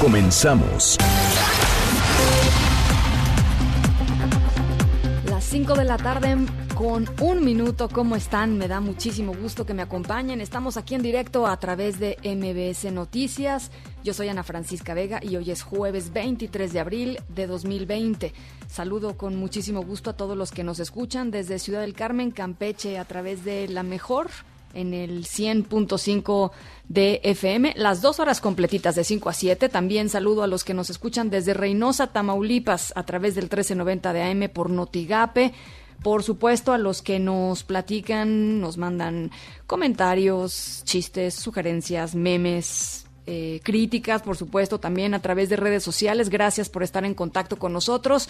Comenzamos. Las 5 de la tarde con un minuto. ¿Cómo están? Me da muchísimo gusto que me acompañen. Estamos aquí en directo a través de MBS Noticias. Yo soy Ana Francisca Vega y hoy es jueves 23 de abril de 2020. Saludo con muchísimo gusto a todos los que nos escuchan desde Ciudad del Carmen, Campeche, a través de la mejor en el 100.5 de FM, las dos horas completitas de 5 a 7. También saludo a los que nos escuchan desde Reynosa, Tamaulipas, a través del 1390 de AM por Notigape. Por supuesto, a los que nos platican, nos mandan comentarios, chistes, sugerencias, memes, eh, críticas, por supuesto, también a través de redes sociales. Gracias por estar en contacto con nosotros.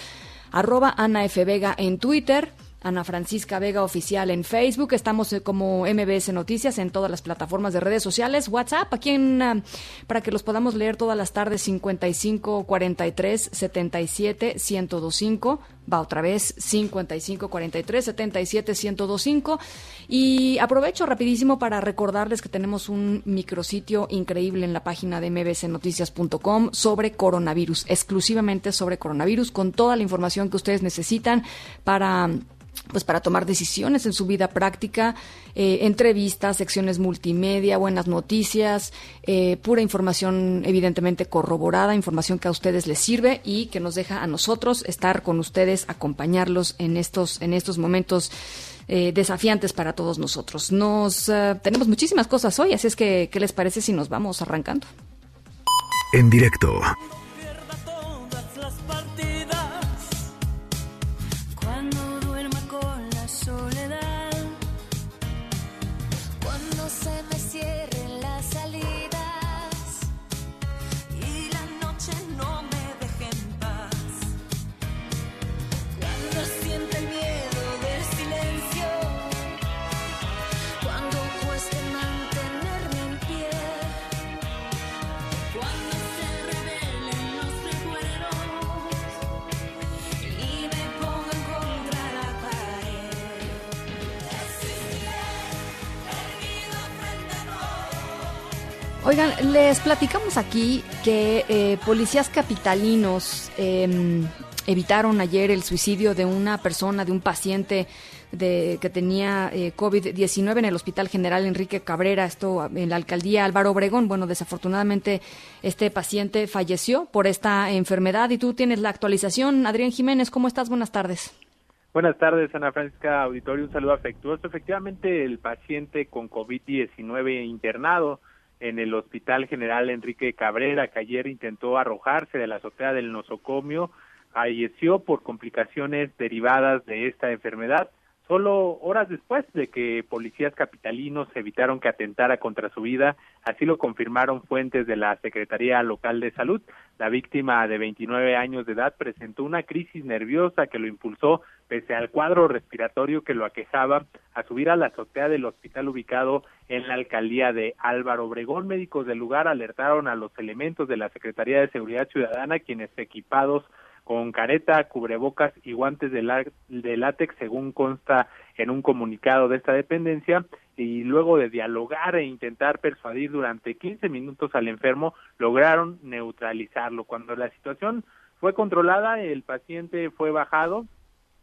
Arroba Ana F. Vega en Twitter. Ana Francisca Vega Oficial en Facebook. Estamos eh, como MBS Noticias en todas las plataformas de redes sociales. WhatsApp, aquí en, uh, para que los podamos leer todas las tardes, 55 43 77 1025. Va otra vez, 55 43 77 1025. Y aprovecho rapidísimo para recordarles que tenemos un micrositio increíble en la página de mbsnoticias.com sobre coronavirus, exclusivamente sobre coronavirus, con toda la información que ustedes necesitan para pues para tomar decisiones en su vida práctica, eh, entrevistas, secciones multimedia, buenas noticias, eh, pura información evidentemente corroborada, información que a ustedes les sirve y que nos deja a nosotros estar con ustedes, acompañarlos en estos, en estos momentos eh, desafiantes para todos nosotros. Nos tenemos muchísimas cosas hoy, así es que, ¿qué les parece si nos vamos arrancando? En directo. Oigan, les platicamos aquí que eh, policías capitalinos eh, evitaron ayer el suicidio de una persona, de un paciente de, que tenía eh, COVID-19 en el Hospital General Enrique Cabrera, esto en la alcaldía Álvaro Obregón. Bueno, desafortunadamente este paciente falleció por esta enfermedad y tú tienes la actualización. Adrián Jiménez, ¿cómo estás? Buenas tardes. Buenas tardes, Ana Francisca Auditorio. Un saludo afectuoso. Efectivamente, el paciente con COVID-19 internado en el Hospital General Enrique Cabrera, que ayer intentó arrojarse de la azotea del nosocomio, falleció por complicaciones derivadas de esta enfermedad, solo horas después de que policías capitalinos evitaron que atentara contra su vida, así lo confirmaron fuentes de la Secretaría Local de Salud. La víctima de 29 años de edad presentó una crisis nerviosa que lo impulsó, pese al cuadro respiratorio que lo aquejaba, a subir a la azotea del hospital ubicado en la alcaldía de Álvaro Obregón. Médicos del lugar alertaron a los elementos de la Secretaría de Seguridad Ciudadana, quienes equipados con careta, cubrebocas y guantes de, látex, según consta en un comunicado de esta dependencia, y luego de dialogar e intentar persuadir durante 15 minutos al enfermo, lograron neutralizarlo. Cuando la situación fue controlada, el paciente fue bajado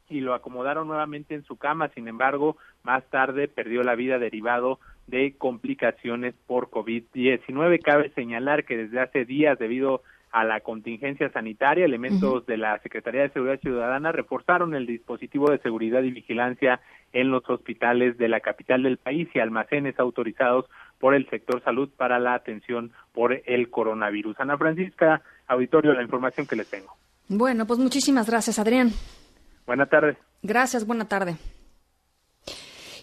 y lo acomodaron nuevamente en su cama, sin embargo, más tarde perdió la vida derivado de complicaciones por COVID-19. Cabe señalar que desde hace días, debido a la contingencia sanitaria, elementos uh -huh. de la Secretaría de Seguridad Ciudadana reforzaron el dispositivo de seguridad y vigilancia en los hospitales de la capital del país y almacenes autorizados por el sector salud para la atención por el coronavirus. Ana Francisca, auditorio, la información que les tengo. Bueno, pues muchísimas gracias, Adrián. Buenas tardes. Gracias, buena tarde.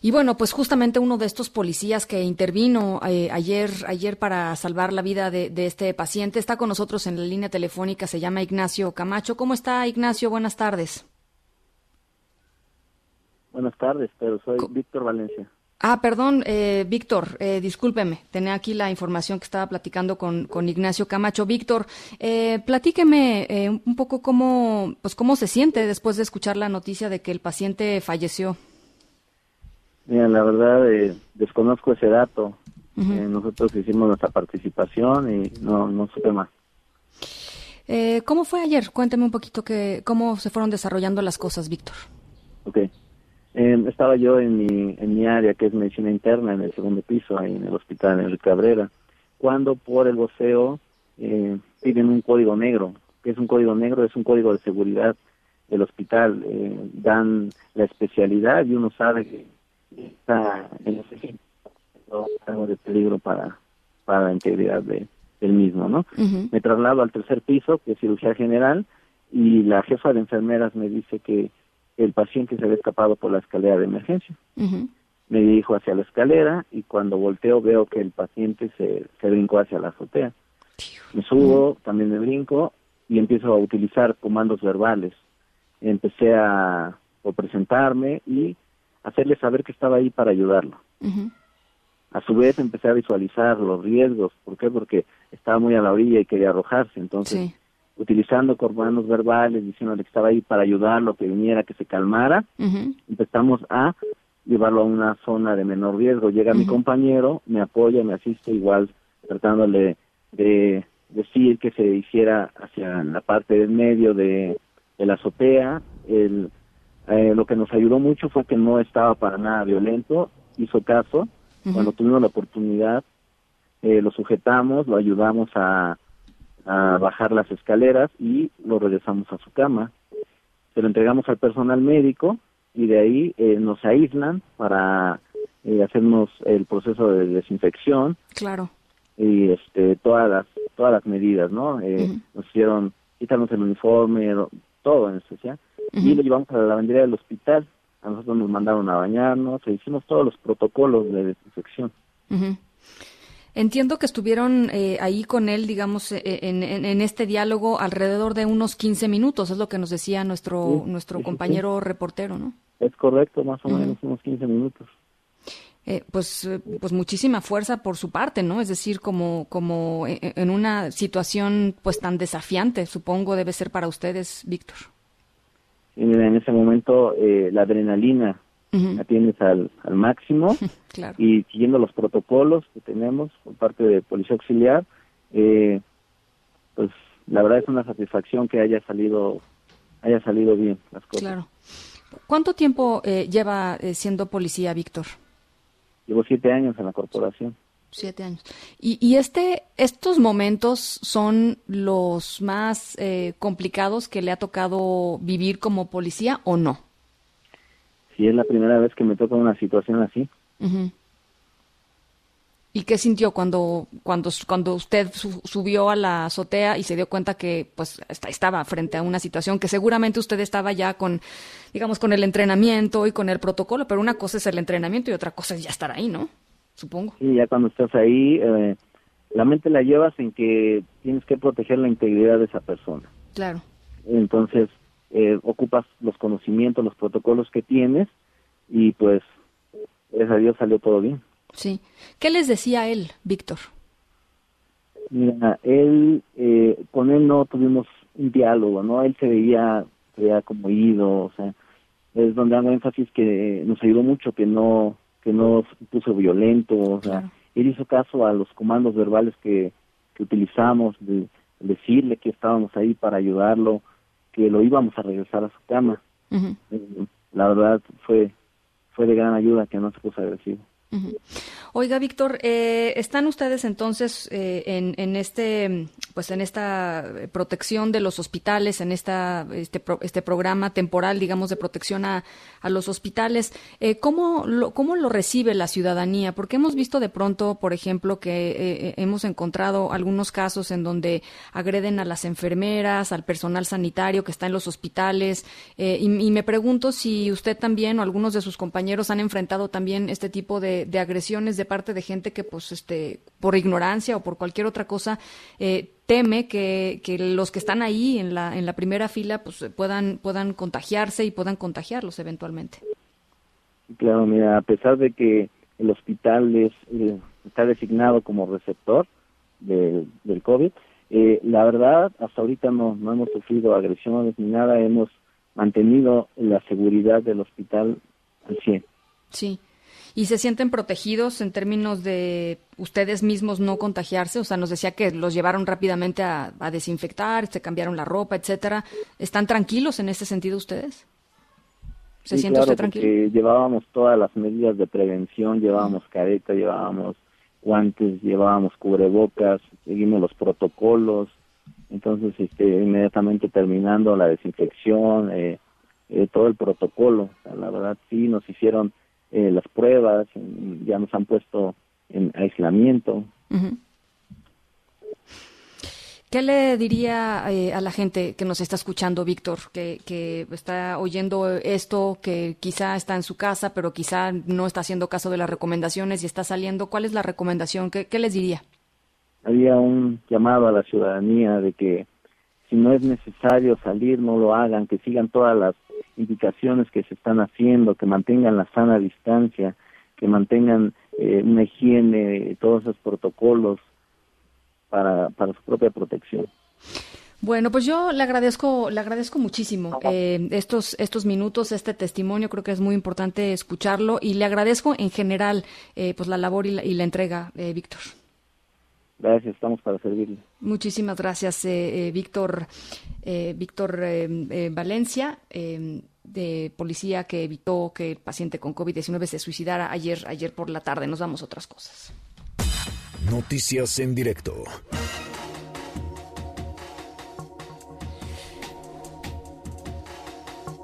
Y bueno, pues justamente uno de estos policías que intervino eh, ayer, ayer para salvar la vida de, de, este paciente está con nosotros en la línea telefónica, se llama Ignacio Camacho. ¿Cómo está Ignacio? Buenas tardes. Buenas tardes, pero soy Víctor Valencia. Ah, perdón, eh, Víctor, eh, discúlpeme, tenía aquí la información que estaba platicando con, con Ignacio Camacho. Víctor, eh, platíqueme eh, un poco cómo, pues cómo se siente después de escuchar la noticia de que el paciente falleció. Mira, la verdad eh, desconozco ese dato. Uh -huh. nosotros hicimos nuestra participación y no, no supe más. ¿Cómo fue ayer? Cuénteme un poquito que, cómo se fueron desarrollando las cosas, Víctor. Okay. Eh, estaba yo en mi, en mi área, que es medicina interna, en el segundo piso, ahí en el hospital Enrique Cabrera, cuando por el voceo eh, piden un código negro. que es un código negro? Es un código de seguridad del hospital. Eh, dan la especialidad y uno sabe que está en ese algo de peligro para, para la integridad de, del mismo, ¿no? Uh -huh. Me traslado al tercer piso, que es cirugía general, y la jefa de enfermeras me dice que el paciente se había escapado por la escalera de emergencia. Uh -huh. Me dirijo hacia la escalera y cuando volteo veo que el paciente se, se brincó hacia la azotea. Me subo, uh -huh. también me brinco y empiezo a utilizar comandos verbales. Empecé a, a presentarme y hacerle saber que estaba ahí para ayudarlo. Uh -huh. A su vez empecé a visualizar los riesgos. ¿Por qué? Porque estaba muy a la orilla y quería arrojarse. Entonces, sí utilizando comandos verbales, diciéndole que estaba ahí para ayudarlo, que viniera, que se calmara, uh -huh. empezamos a llevarlo a una zona de menor riesgo. Llega uh -huh. mi compañero, me apoya, me asiste igual, tratándole de decir que se hiciera hacia la parte del medio de, de la azotea. El, eh, lo que nos ayudó mucho fue que no estaba para nada violento, hizo caso. Uh -huh. Cuando tuvimos la oportunidad, eh, lo sujetamos, lo ayudamos a a bajar las escaleras y lo regresamos a su cama. Se lo entregamos al personal médico y de ahí eh, nos aíslan para eh, hacernos el proceso de desinfección. Claro. Y este todas las todas las medidas, ¿no? Eh, uh -huh. Nos hicieron quitarnos el uniforme, todo en especial uh -huh. y lo llevamos a la lavandería del hospital. A nosotros nos mandaron a bañarnos, e hicimos todos los protocolos de desinfección. Uh -huh. Entiendo que estuvieron eh, ahí con él, digamos, en, en, en, este diálogo alrededor de unos 15 minutos, es lo que nos decía nuestro sí, nuestro sí, compañero sí. reportero, ¿no? Es correcto, más o menos uh -huh. unos 15 minutos. Eh, pues, pues muchísima fuerza por su parte, ¿no? Es decir, como, como en una situación pues tan desafiante, supongo debe ser para ustedes, Víctor. Y en ese momento eh, la adrenalina Uh -huh. la tienes al, al máximo claro. y siguiendo los protocolos que tenemos por parte de Policía Auxiliar, eh, pues la verdad es una satisfacción que haya salido haya salido bien las cosas. Claro. ¿Cuánto tiempo eh, lleva eh, siendo policía, Víctor? Llevo siete años en la corporación. Siete años. Y, y este, estos momentos son los más eh, complicados que le ha tocado vivir como policía o no? Sí, es la primera vez que me toca una situación así. Uh -huh. ¿Y qué sintió cuando cuando cuando usted su, subió a la azotea y se dio cuenta que pues estaba frente a una situación que seguramente usted estaba ya con digamos con el entrenamiento y con el protocolo, pero una cosa es el entrenamiento y otra cosa es ya estar ahí, ¿no? Supongo. Sí, ya cuando estás ahí eh, la mente la llevas en que tienes que proteger la integridad de esa persona. Claro. Entonces, eh, ocupas los conocimientos, los protocolos que tienes y pues gracias a Dios salió todo bien. Sí. ¿Qué les decía él, Víctor? Mira, él, eh, con él no tuvimos un diálogo, ¿no? Él se veía, se veía como ido, o sea, es donde hago énfasis que nos ayudó mucho, que no, que no puso violento, o sea, claro. él hizo caso a los comandos verbales que, que utilizamos, de decirle que estábamos ahí para ayudarlo, que lo íbamos a regresar a su cama. Uh -huh. La verdad fue fue de gran ayuda que no se puso agresivo. Oiga, Víctor, eh, ¿están ustedes entonces eh, en, en, este, pues en esta protección de los hospitales, en esta, este, este programa temporal, digamos, de protección a, a los hospitales? Eh, ¿cómo, lo, ¿Cómo lo recibe la ciudadanía? Porque hemos visto de pronto, por ejemplo, que hemos encontrado algunos casos en donde agreden a las enfermeras, al personal sanitario que está en los hospitales, y me pregunto si usted también o algunos de sus compañeros han enfrentado también este tipo de, de agresiones de parte de gente que, pues, este, por ignorancia o por cualquier otra cosa, eh, teme que, que, los que están ahí en la, en la primera fila, pues, puedan, puedan contagiarse y puedan contagiarlos eventualmente. Claro, mira, a pesar de que el hospital es, eh, está designado como receptor del, del COVID, eh, la verdad, hasta ahorita no, no hemos sufrido agresiones ni nada, hemos mantenido la seguridad del hospital al 100. Sí. ¿Y se sienten protegidos en términos de ustedes mismos no contagiarse? O sea, nos decía que los llevaron rápidamente a, a desinfectar, se cambiaron la ropa, etcétera. ¿Están tranquilos en ese sentido ustedes? ¿Se sí, siente claro, usted tranquilo? llevábamos todas las medidas de prevención, llevábamos careta, llevábamos guantes, llevábamos cubrebocas, seguimos los protocolos. Entonces, este, inmediatamente terminando la desinfección, eh, eh, todo el protocolo. O sea, la verdad, sí, nos hicieron eh, las pruebas, ya nos han puesto en aislamiento. Uh -huh. ¿Qué le diría eh, a la gente que nos está escuchando, Víctor, que, que, está oyendo esto, que quizá está en su casa, pero quizá no está haciendo caso de las recomendaciones y está saliendo? ¿Cuál es la recomendación? ¿Qué, qué les diría? Había un llamado a la ciudadanía de que si no es necesario salir, no lo hagan, que sigan todas las indicaciones que se están haciendo, que mantengan la sana distancia, que mantengan eh, una higiene, todos esos protocolos para, para su propia protección. Bueno, pues yo le agradezco, le agradezco muchísimo eh, estos, estos minutos, este testimonio, creo que es muy importante escucharlo y le agradezco en general eh, pues la labor y la, y la entrega, eh, Víctor. Gracias, estamos para servirle. Muchísimas gracias, eh, eh, Víctor, eh, Víctor Valencia, de policía que evitó que el paciente con COVID-19 se suicidara ayer, ayer por la tarde. Nos damos otras cosas. Noticias en directo.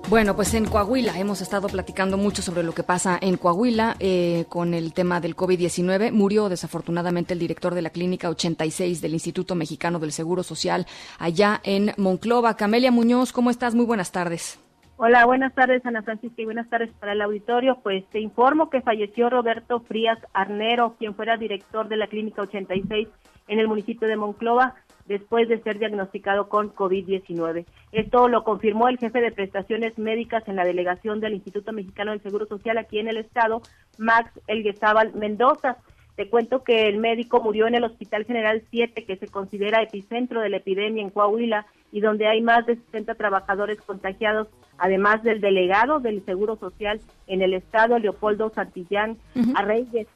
Bueno, pues en Coahuila hemos estado platicando mucho sobre lo que pasa en Coahuila eh, con el tema del COVID-19. Murió desafortunadamente el director de la Clínica 86 del Instituto Mexicano del Seguro Social allá en Monclova. Camelia Muñoz, ¿cómo estás? Muy buenas tardes. Hola, buenas tardes Ana Francisca y buenas tardes para el auditorio. Pues te informo que falleció Roberto Frías Arnero, quien fuera director de la Clínica 86 en el municipio de Monclova después de ser diagnosticado con COVID-19. Esto lo confirmó el jefe de prestaciones médicas en la delegación del Instituto Mexicano del Seguro Social aquí en el estado, Max Elguezábal Mendoza. Te cuento que el médico murió en el Hospital General 7, que se considera epicentro de la epidemia en Coahuila y donde hay más de 60 trabajadores contagiados, además del delegado del Seguro Social en el estado, Leopoldo Santillán uh -huh. Arreyes.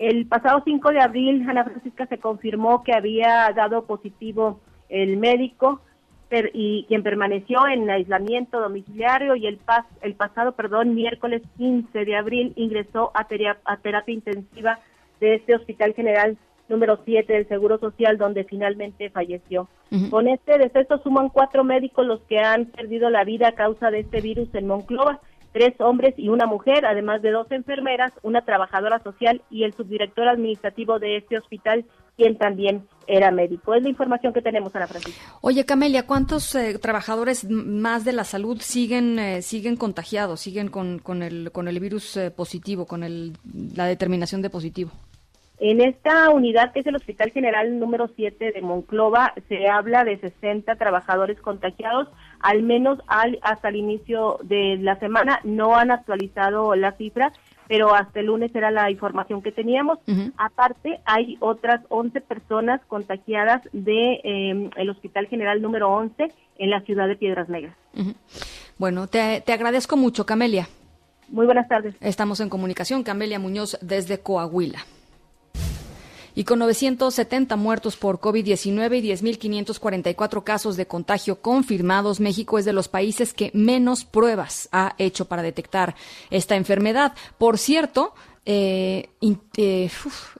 El pasado 5 de abril, Ana Francisca se confirmó que había dado positivo el médico per, y quien permaneció en aislamiento domiciliario y el, pas, el pasado, perdón, miércoles 15 de abril ingresó a, terapia intensiva de este Hospital General número 7 del Seguro Social, donde finalmente falleció. Uh -huh. Con este deceso suman cuatro médicos los que han perdido la vida a causa de este virus en Monclova tres hombres y una mujer, además de dos enfermeras, una trabajadora social y el subdirector administrativo de este hospital, quien también era médico. Es la información que tenemos, Ana Francisca. Oye, Camelia, ¿cuántos eh, trabajadores más de la salud siguen eh, siguen contagiados, siguen con, con, el, con el virus eh, positivo, con el, la determinación de positivo? En esta unidad, que es el Hospital General número 7 de Monclova, se habla de 60 trabajadores contagiados, al menos al, hasta el inicio de la semana. No han actualizado la cifra, pero hasta el lunes era la información que teníamos. Uh -huh. Aparte, hay otras 11 personas contagiadas de eh, el Hospital General número 11 en la ciudad de Piedras Negras. Uh -huh. Bueno, te, te agradezco mucho, Camelia. Muy buenas tardes. Estamos en comunicación, Camelia Muñoz, desde Coahuila. Y con 970 muertos por COVID-19 y 10.544 casos de contagio confirmados, México es de los países que menos pruebas ha hecho para detectar esta enfermedad. Por cierto, eh, eh,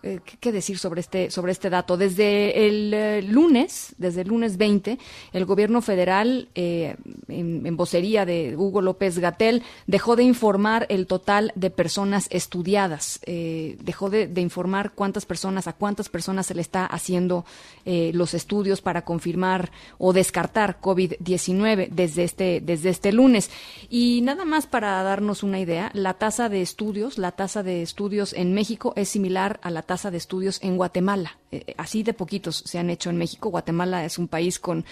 eh, ¿qué decir sobre este, sobre este dato? Desde el lunes, desde el lunes 20, el gobierno federal, en, vocería de Hugo López Gatel, dejó de informar el total de personas estudiadas, dejó de, informar cuántas personas, a cuántas personas se le está haciendo los estudios para confirmar o descartar COVID-19 desde este, desde este lunes. Y nada más para darnos una idea, la tasa de estudios, la tasa de estudios en México es similar a la tasa de estudios en Guatemala. Eh, eh, así de poquitos se han hecho en México. Guatemala es un país con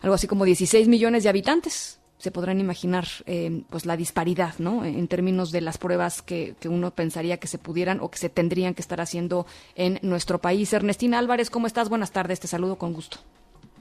algo así como 16 millones de habitantes. Se podrán imaginar eh, pues la disparidad, ¿no? En términos de las pruebas que, que, uno pensaría que se pudieran o que se tendrían que estar haciendo en nuestro país. Ernestina Álvarez, ¿cómo estás? Buenas tardes, te saludo con gusto.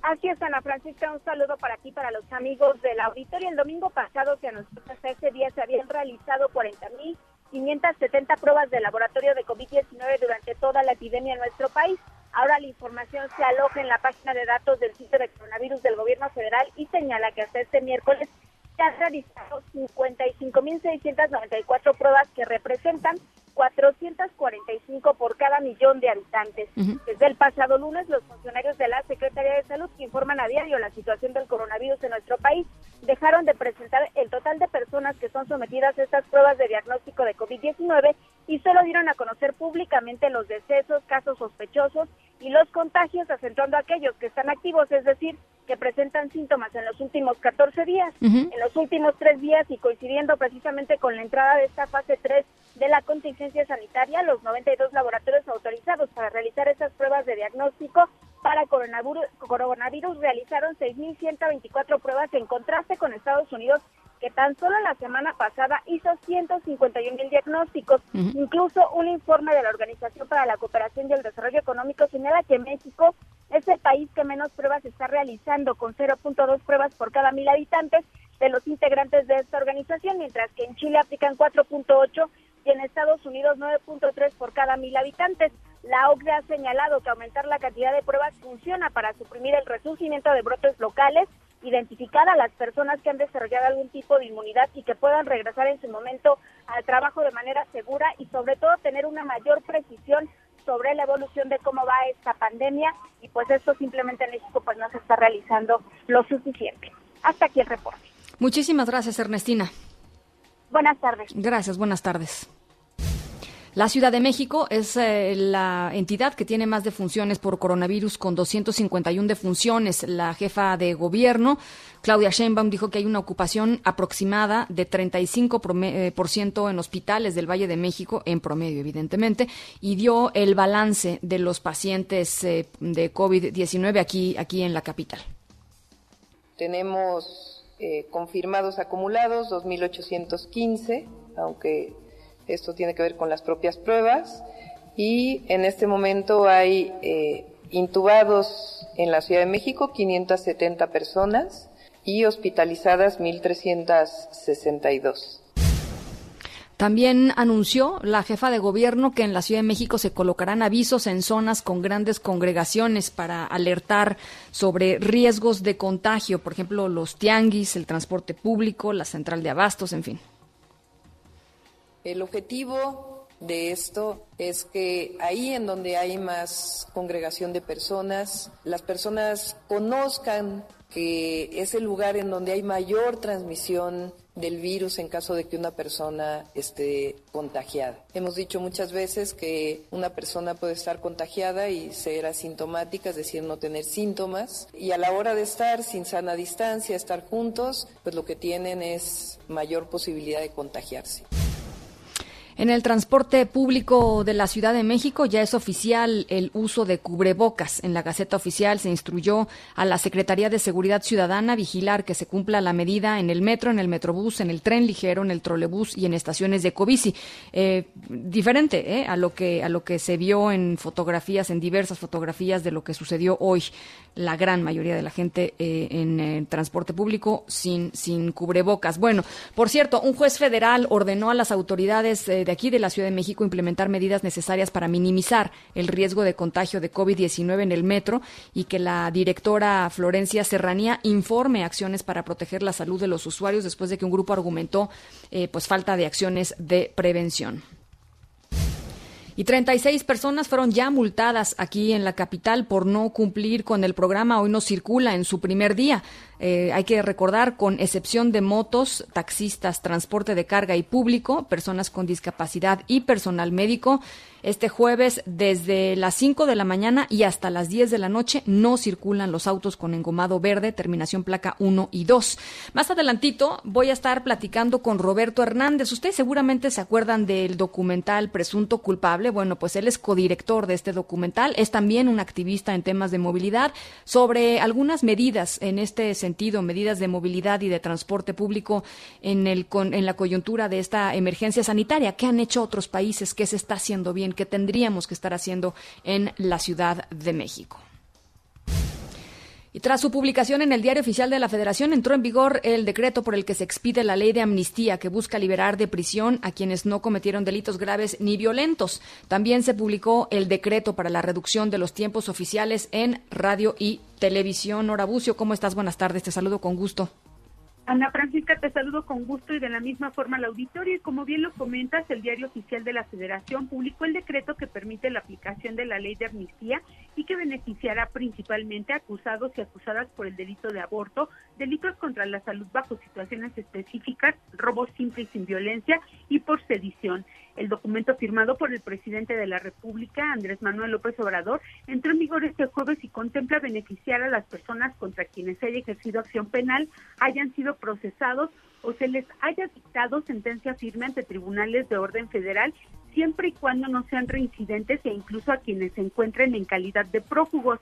Así es, Ana Francisca, un saludo para ti, para los amigos del auditorio. El domingo pasado que a nosotros ese día se habían realizado 40 mil 570 pruebas de laboratorio de COVID-19 durante toda la epidemia en nuestro país. Ahora la información se aloja en la página de datos del sitio de coronavirus del gobierno federal y señala que hasta este miércoles se han realizado 55.694 pruebas que representan 445 por cada millón de habitantes. Desde el pasado lunes, los funcionarios de la Secretaría de Salud que informan a diario la situación del coronavirus en nuestro país dejaron de presentar el total de personas que son sometidas a estas pruebas de diagnóstico de COVID-19 y solo dieron a conocer públicamente los decesos, casos sospechosos y los contagios, acentuando a aquellos que están activos, es decir, que presentan síntomas en los últimos 14 días. En los últimos tres días y coincidiendo precisamente con la entrada de esta fase 3 de la contingencia sanitaria, los 92 laboratorios autorizados para realizar esas pruebas de diagnóstico para coronavirus, coronavirus realizaron 6.124 pruebas en contraste con Estados Unidos que tan solo la semana pasada hizo 151 mil diagnósticos. Incluso un informe de la Organización para la Cooperación y el Desarrollo Económico señala que México es el país que menos pruebas está realizando, con 0.2 pruebas por cada mil habitantes de los integrantes de esta organización, mientras que en Chile aplican 4.8 y en Estados Unidos 9.3 por cada mil habitantes. La OCDE ha señalado que aumentar la cantidad de pruebas funciona para suprimir el resurgimiento de brotes locales identificar a las personas que han desarrollado algún tipo de inmunidad y que puedan regresar en su momento al trabajo de manera segura y sobre todo tener una mayor precisión sobre la evolución de cómo va esta pandemia y pues esto simplemente en México pues no se está realizando lo suficiente. Hasta aquí el reporte. Muchísimas gracias Ernestina. Buenas tardes. Gracias, buenas tardes. La Ciudad de México es eh, la entidad que tiene más defunciones por coronavirus con 251 defunciones. La jefa de gobierno, Claudia Sheinbaum, dijo que hay una ocupación aproximada de 35% eh, en hospitales del Valle de México, en promedio, evidentemente, y dio el balance de los pacientes eh, de COVID-19 aquí, aquí en la capital. Tenemos confirmados acumulados 2.815, aunque esto tiene que ver con las propias pruebas y en este momento hay eh, intubados en la Ciudad de México 570 personas y hospitalizadas 1.362. También anunció la jefa de gobierno que en la Ciudad de México se colocarán avisos en zonas con grandes congregaciones para alertar sobre riesgos de contagio, por ejemplo, los tianguis, el transporte público, la central de abastos, en fin. El objetivo de esto es que ahí en donde hay más congregación de personas, las personas conozcan que es el lugar en donde hay mayor transmisión del virus en caso de que una persona esté contagiada. Hemos dicho muchas veces que una persona puede estar contagiada y ser asintomática, es decir, no tener síntomas, y a la hora de estar sin sana distancia, estar juntos, pues lo que tienen es mayor posibilidad de contagiarse. En el transporte público de la Ciudad de México ya es oficial el uso de cubrebocas. En la Gaceta Oficial se instruyó a la Secretaría de Seguridad Ciudadana vigilar que se cumpla la medida en el metro, en el metrobús, en el tren ligero, en el trolebús y en estaciones de Covici. Eh, diferente eh, a lo que a lo que se vio en fotografías, en diversas fotografías de lo que sucedió hoy. La gran mayoría de la gente eh, en el transporte público sin sin cubrebocas. Bueno, por cierto, un juez federal ordenó a las autoridades de aquí de la Ciudad de México implementar medidas necesarias para minimizar el riesgo de contagio de COVID-19 en el metro y que la directora Florencia Serranía informe acciones para proteger la salud de los usuarios después de que un grupo argumentó eh, pues falta de acciones de prevención. Y 36 personas fueron ya multadas aquí en la capital por no cumplir con el programa Hoy no circula en su primer día. Eh, hay que recordar, con excepción de motos, taxistas, transporte de carga y público, personas con discapacidad y personal médico, este jueves desde las 5 de la mañana y hasta las 10 de la noche no circulan los autos con engomado verde, terminación placa 1 y 2. Más adelantito voy a estar platicando con Roberto Hernández. Ustedes seguramente se acuerdan del documental Presunto Culpable. Bueno, pues él es codirector de este documental. Es también un activista en temas de movilidad sobre algunas medidas en este sentido, medidas de movilidad y de transporte público en, el, en la coyuntura de esta emergencia sanitaria. ¿Qué han hecho otros países? ¿Qué se está haciendo bien? que tendríamos que estar haciendo en la Ciudad de México. Y tras su publicación en el Diario Oficial de la Federación, entró en vigor el decreto por el que se expide la ley de amnistía que busca liberar de prisión a quienes no cometieron delitos graves ni violentos. También se publicó el decreto para la reducción de los tiempos oficiales en radio y televisión. Nora Bucio, ¿cómo estás? Buenas tardes, te saludo con gusto. Ana Francisca, te saludo con gusto y de la misma forma al auditorio. Y como bien lo comentas, el Diario Oficial de la Federación publicó el decreto que permite la aplicación de la ley de amnistía y que beneficiará principalmente a acusados y acusadas por el delito de aborto, delitos contra la salud bajo situaciones específicas, robo simple y sin violencia y por sedición. El documento firmado por el presidente de la República, Andrés Manuel López Obrador, entró en vigor este jueves y contempla beneficiar a las personas contra quienes haya ejercido acción penal, hayan sido procesados o se les haya dictado sentencia firme ante tribunales de orden federal, siempre y cuando no sean reincidentes e incluso a quienes se encuentren en calidad de prófugos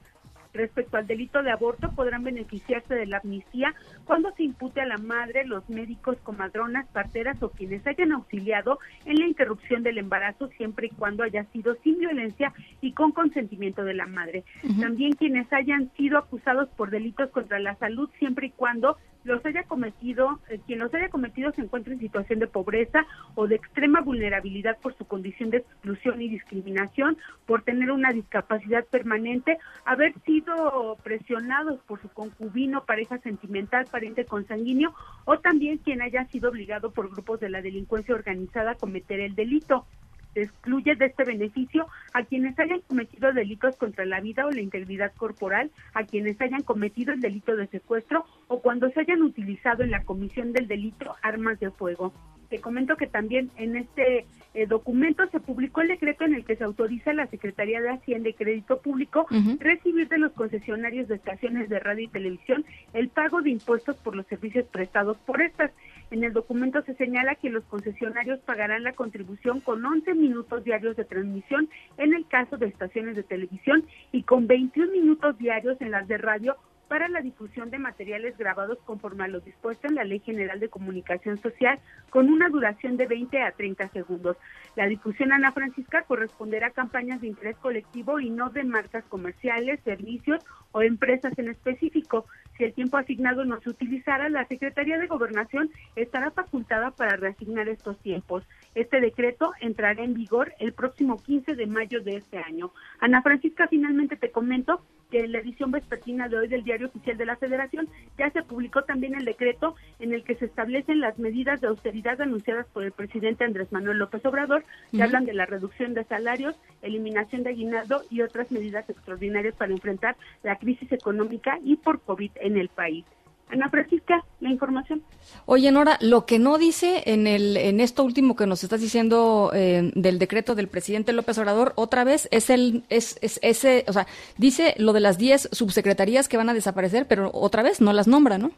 respecto al delito de aborto podrán beneficiarse de la amnistía cuando se impute a la madre, los médicos, comadronas, parteras o quienes hayan auxiliado en la interrupción del embarazo siempre y cuando haya sido sin violencia y con consentimiento de la madre. También quienes hayan sido acusados por delitos contra la salud siempre y cuando los haya cometido, eh, quien los haya cometido se encuentra en situación de pobreza o de extrema vulnerabilidad por su condición de exclusión y discriminación, por tener una discapacidad permanente, haber sido presionados por su concubino, pareja sentimental, pariente consanguíneo, o también quien haya sido obligado por grupos de la delincuencia organizada a cometer el delito se excluye de este beneficio a quienes hayan cometido delitos contra la vida o la integridad corporal, a quienes hayan cometido el delito de secuestro o cuando se hayan utilizado en la comisión del delito armas de fuego. Te comento que también en este eh, documento se publicó el decreto en el que se autoriza a la Secretaría de Hacienda y Crédito Público recibir de los concesionarios de estaciones de radio y televisión el pago de impuestos por los servicios prestados por estas. En el documento se señala que los concesionarios pagarán la contribución con 11 minutos diarios de transmisión en el caso de estaciones de televisión y con 21 minutos diarios en las de radio para la difusión de materiales grabados conforme a lo dispuesto en la Ley General de Comunicación Social con una duración de 20 a 30 segundos. La difusión Ana Francisca corresponderá a campañas de interés colectivo y no de marcas comerciales, servicios o empresas en específico. Si el tiempo asignado no se utilizara, la Secretaría de Gobernación estará facultada para reasignar estos tiempos. Este decreto entrará en vigor el próximo 15 de mayo de este año. Ana Francisca, finalmente te comento que en la edición vespertina de hoy del Diario Oficial de la Federación ya se publicó también el decreto en el que se establecen las medidas de austeridad anunciadas por el presidente Andrés Manuel López Obrador, que hablan de la reducción de salarios, eliminación de aguinaldo y otras medidas extraordinarias para enfrentar la crisis económica y por COVID en el país. Ana Francisca, la información. Oye, Nora, lo que no dice en el en esto último que nos estás diciendo eh, del decreto del presidente López Obrador, otra vez es el es, ese, o sea, dice lo de las 10 subsecretarías que van a desaparecer, pero otra vez no las nombra, ¿no?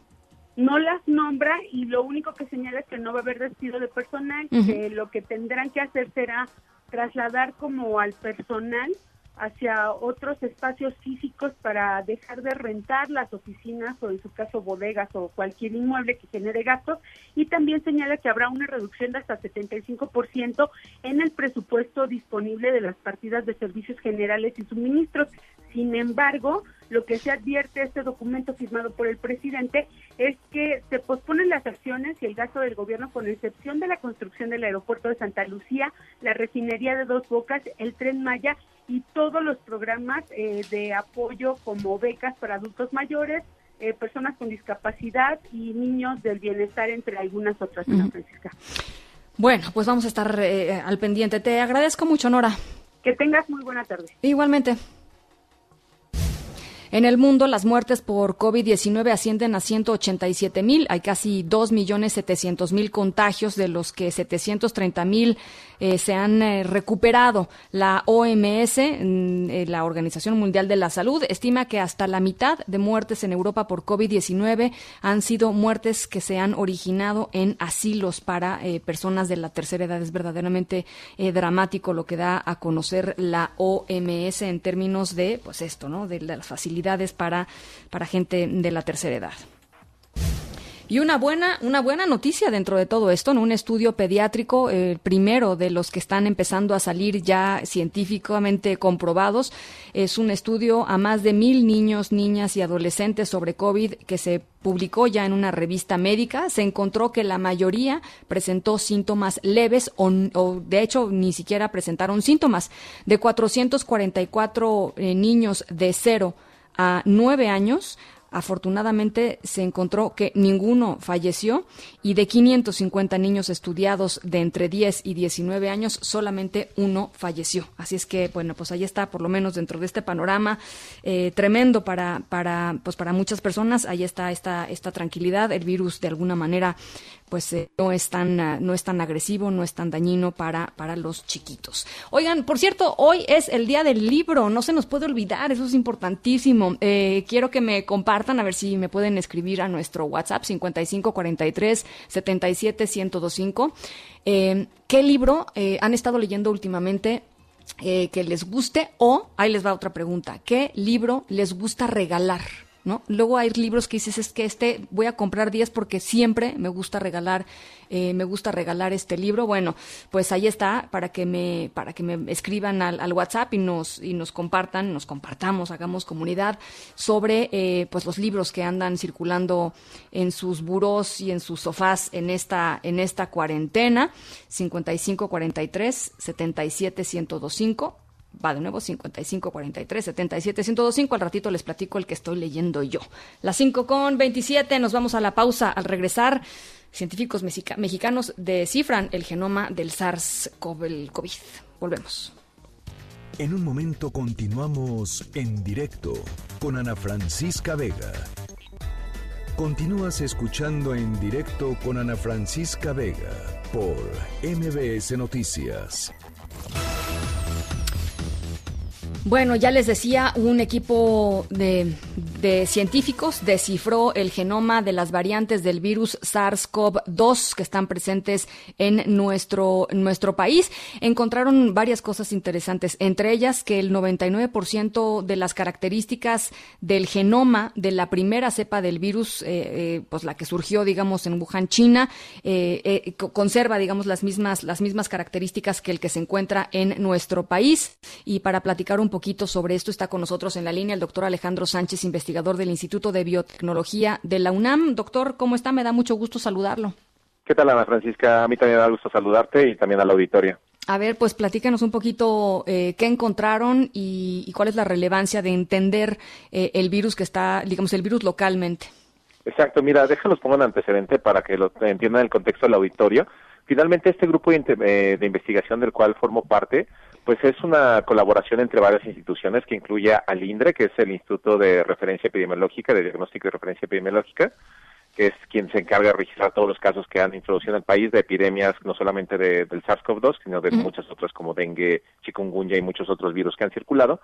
No las nombra y lo único que señala es que no va a haber despido de personal, que lo que tendrán que hacer será trasladar como al personal hacia otros espacios físicos para dejar de rentar las oficinas o en su caso bodegas o cualquier inmueble que genere gastos y también señala que habrá una reducción de hasta 75% en el presupuesto disponible de las partidas de servicios generales y suministros. Sin embargo, lo que se advierte este documento firmado por el presidente es que se posponen las acciones y el gasto del gobierno con excepción de la construcción del aeropuerto de Santa Lucía, la refinería de Dos Bocas, el tren Maya y todos los programas eh, de apoyo como becas para adultos mayores, eh, personas con discapacidad y niños del bienestar, entre algunas otras, Francisca. Bueno, pues vamos a estar eh, al pendiente. Te agradezco mucho, Nora. Que tengas muy buena tarde. Igualmente. En el mundo, las muertes por COVID-19 ascienden a 187 mil. Hay casi 2 millones 700 mil contagios, de los que 730 mil eh, se han eh, recuperado. La OMS, mm, eh, la Organización Mundial de la Salud, estima que hasta la mitad de muertes en Europa por COVID-19 han sido muertes que se han originado en asilos para personas de la tercera edad. Es verdaderamente dramático lo que da a conocer la OMS en términos de, pues esto, ¿no? De las facilidades para, para gente de la tercera edad. Y una buena, una buena noticia dentro de todo esto, ¿no? un estudio pediátrico, el primero de los que están empezando a salir ya científicamente comprobados, es un estudio a más de mil niños, niñas y adolescentes sobre COVID que se publicó ya en una revista médica. Se encontró que la mayoría presentó síntomas leves o, o de hecho ni siquiera presentaron síntomas. De 444 eh, niños de 0 a 9 años, Afortunadamente se encontró que ninguno falleció y de 550 niños estudiados de entre 10 y 19 años, solamente uno falleció. Así es que, bueno, pues ahí está, por lo menos dentro de este panorama eh, tremendo para, para, pues para muchas personas, ahí está esta, esta tranquilidad. El virus de alguna manera pues eh, no es tan no es tan agresivo, no es tan dañino para para los chiquitos. Oigan, por cierto, hoy es el día del libro, no se nos puede olvidar, eso es importantísimo. Eh, quiero que me compartan a ver si me pueden escribir a nuestro WhatsApp 5543 77 1025. Eh, ¿Qué libro eh, han estado leyendo últimamente? que les guste o ahí les va otra pregunta, ¿qué libro les gusta regalar? ¿No? Luego hay libros que dices, es que este voy a comprar 10 porque siempre me gusta regalar, eh, me gusta regalar este libro. Bueno, pues ahí está para que me, para que me escriban al, WhatsApp y nos, y nos compartan, nos compartamos, hagamos comunidad sobre eh, pues los libros que andan circulando en sus buros y en sus sofás en esta, en esta cuarentena. 5543 77 1025 Va de nuevo 55 43 77 1025. Al ratito les platico el que estoy leyendo yo. Las 5 con 27. Nos vamos a la pausa. Al regresar, científicos mexicanos descifran el genoma del SARS-CoV. Volvemos. En un momento continuamos en directo con Ana Francisca Vega. Continúas escuchando en directo con Ana Francisca Vega por MBS Noticias. Bueno, ya les decía, un equipo de, científicos descifró el genoma de las variantes del virus SARS-CoV-2 que están presentes en nuestro, nuestro país. Encontraron varias cosas interesantes, entre ellas que el 99% de las características del genoma de la primera cepa del virus, eh, eh, pues la que surgió, digamos, en Wuhan, China, eh, conserva, digamos, las mismas, las mismas características que el que se encuentra en nuestro país. Y para platicar un poquito sobre esto. Está con nosotros en la línea el doctor Alejandro Sánchez, investigador del Instituto de Biotecnología de la UNAM. Doctor, ¿cómo está? Me da mucho gusto saludarlo. ¿Qué tal, Ana Francisca? A mí también me da gusto saludarte y también al auditorio. A ver, pues platícanos un poquito eh, qué encontraron y, cuál es la relevancia de entender eh, el virus que está, digamos, el virus localmente. Exacto, mira, déjanos pongo un antecedente para que lo entiendan el contexto del auditorio. Finalmente, este grupo de, eh, de investigación del cual formo parte pues es una colaboración entre varias instituciones que incluye al INDRE, que es el Instituto de Referencia Epidemiológica, de Diagnóstico y Referencia Epidemiológica, que es quien se encarga de registrar todos los casos que han introducido en el país de epidemias, no solamente del SARS-CoV-2, sino de muchas otras como dengue, chikungunya y muchos otros virus que han circulado.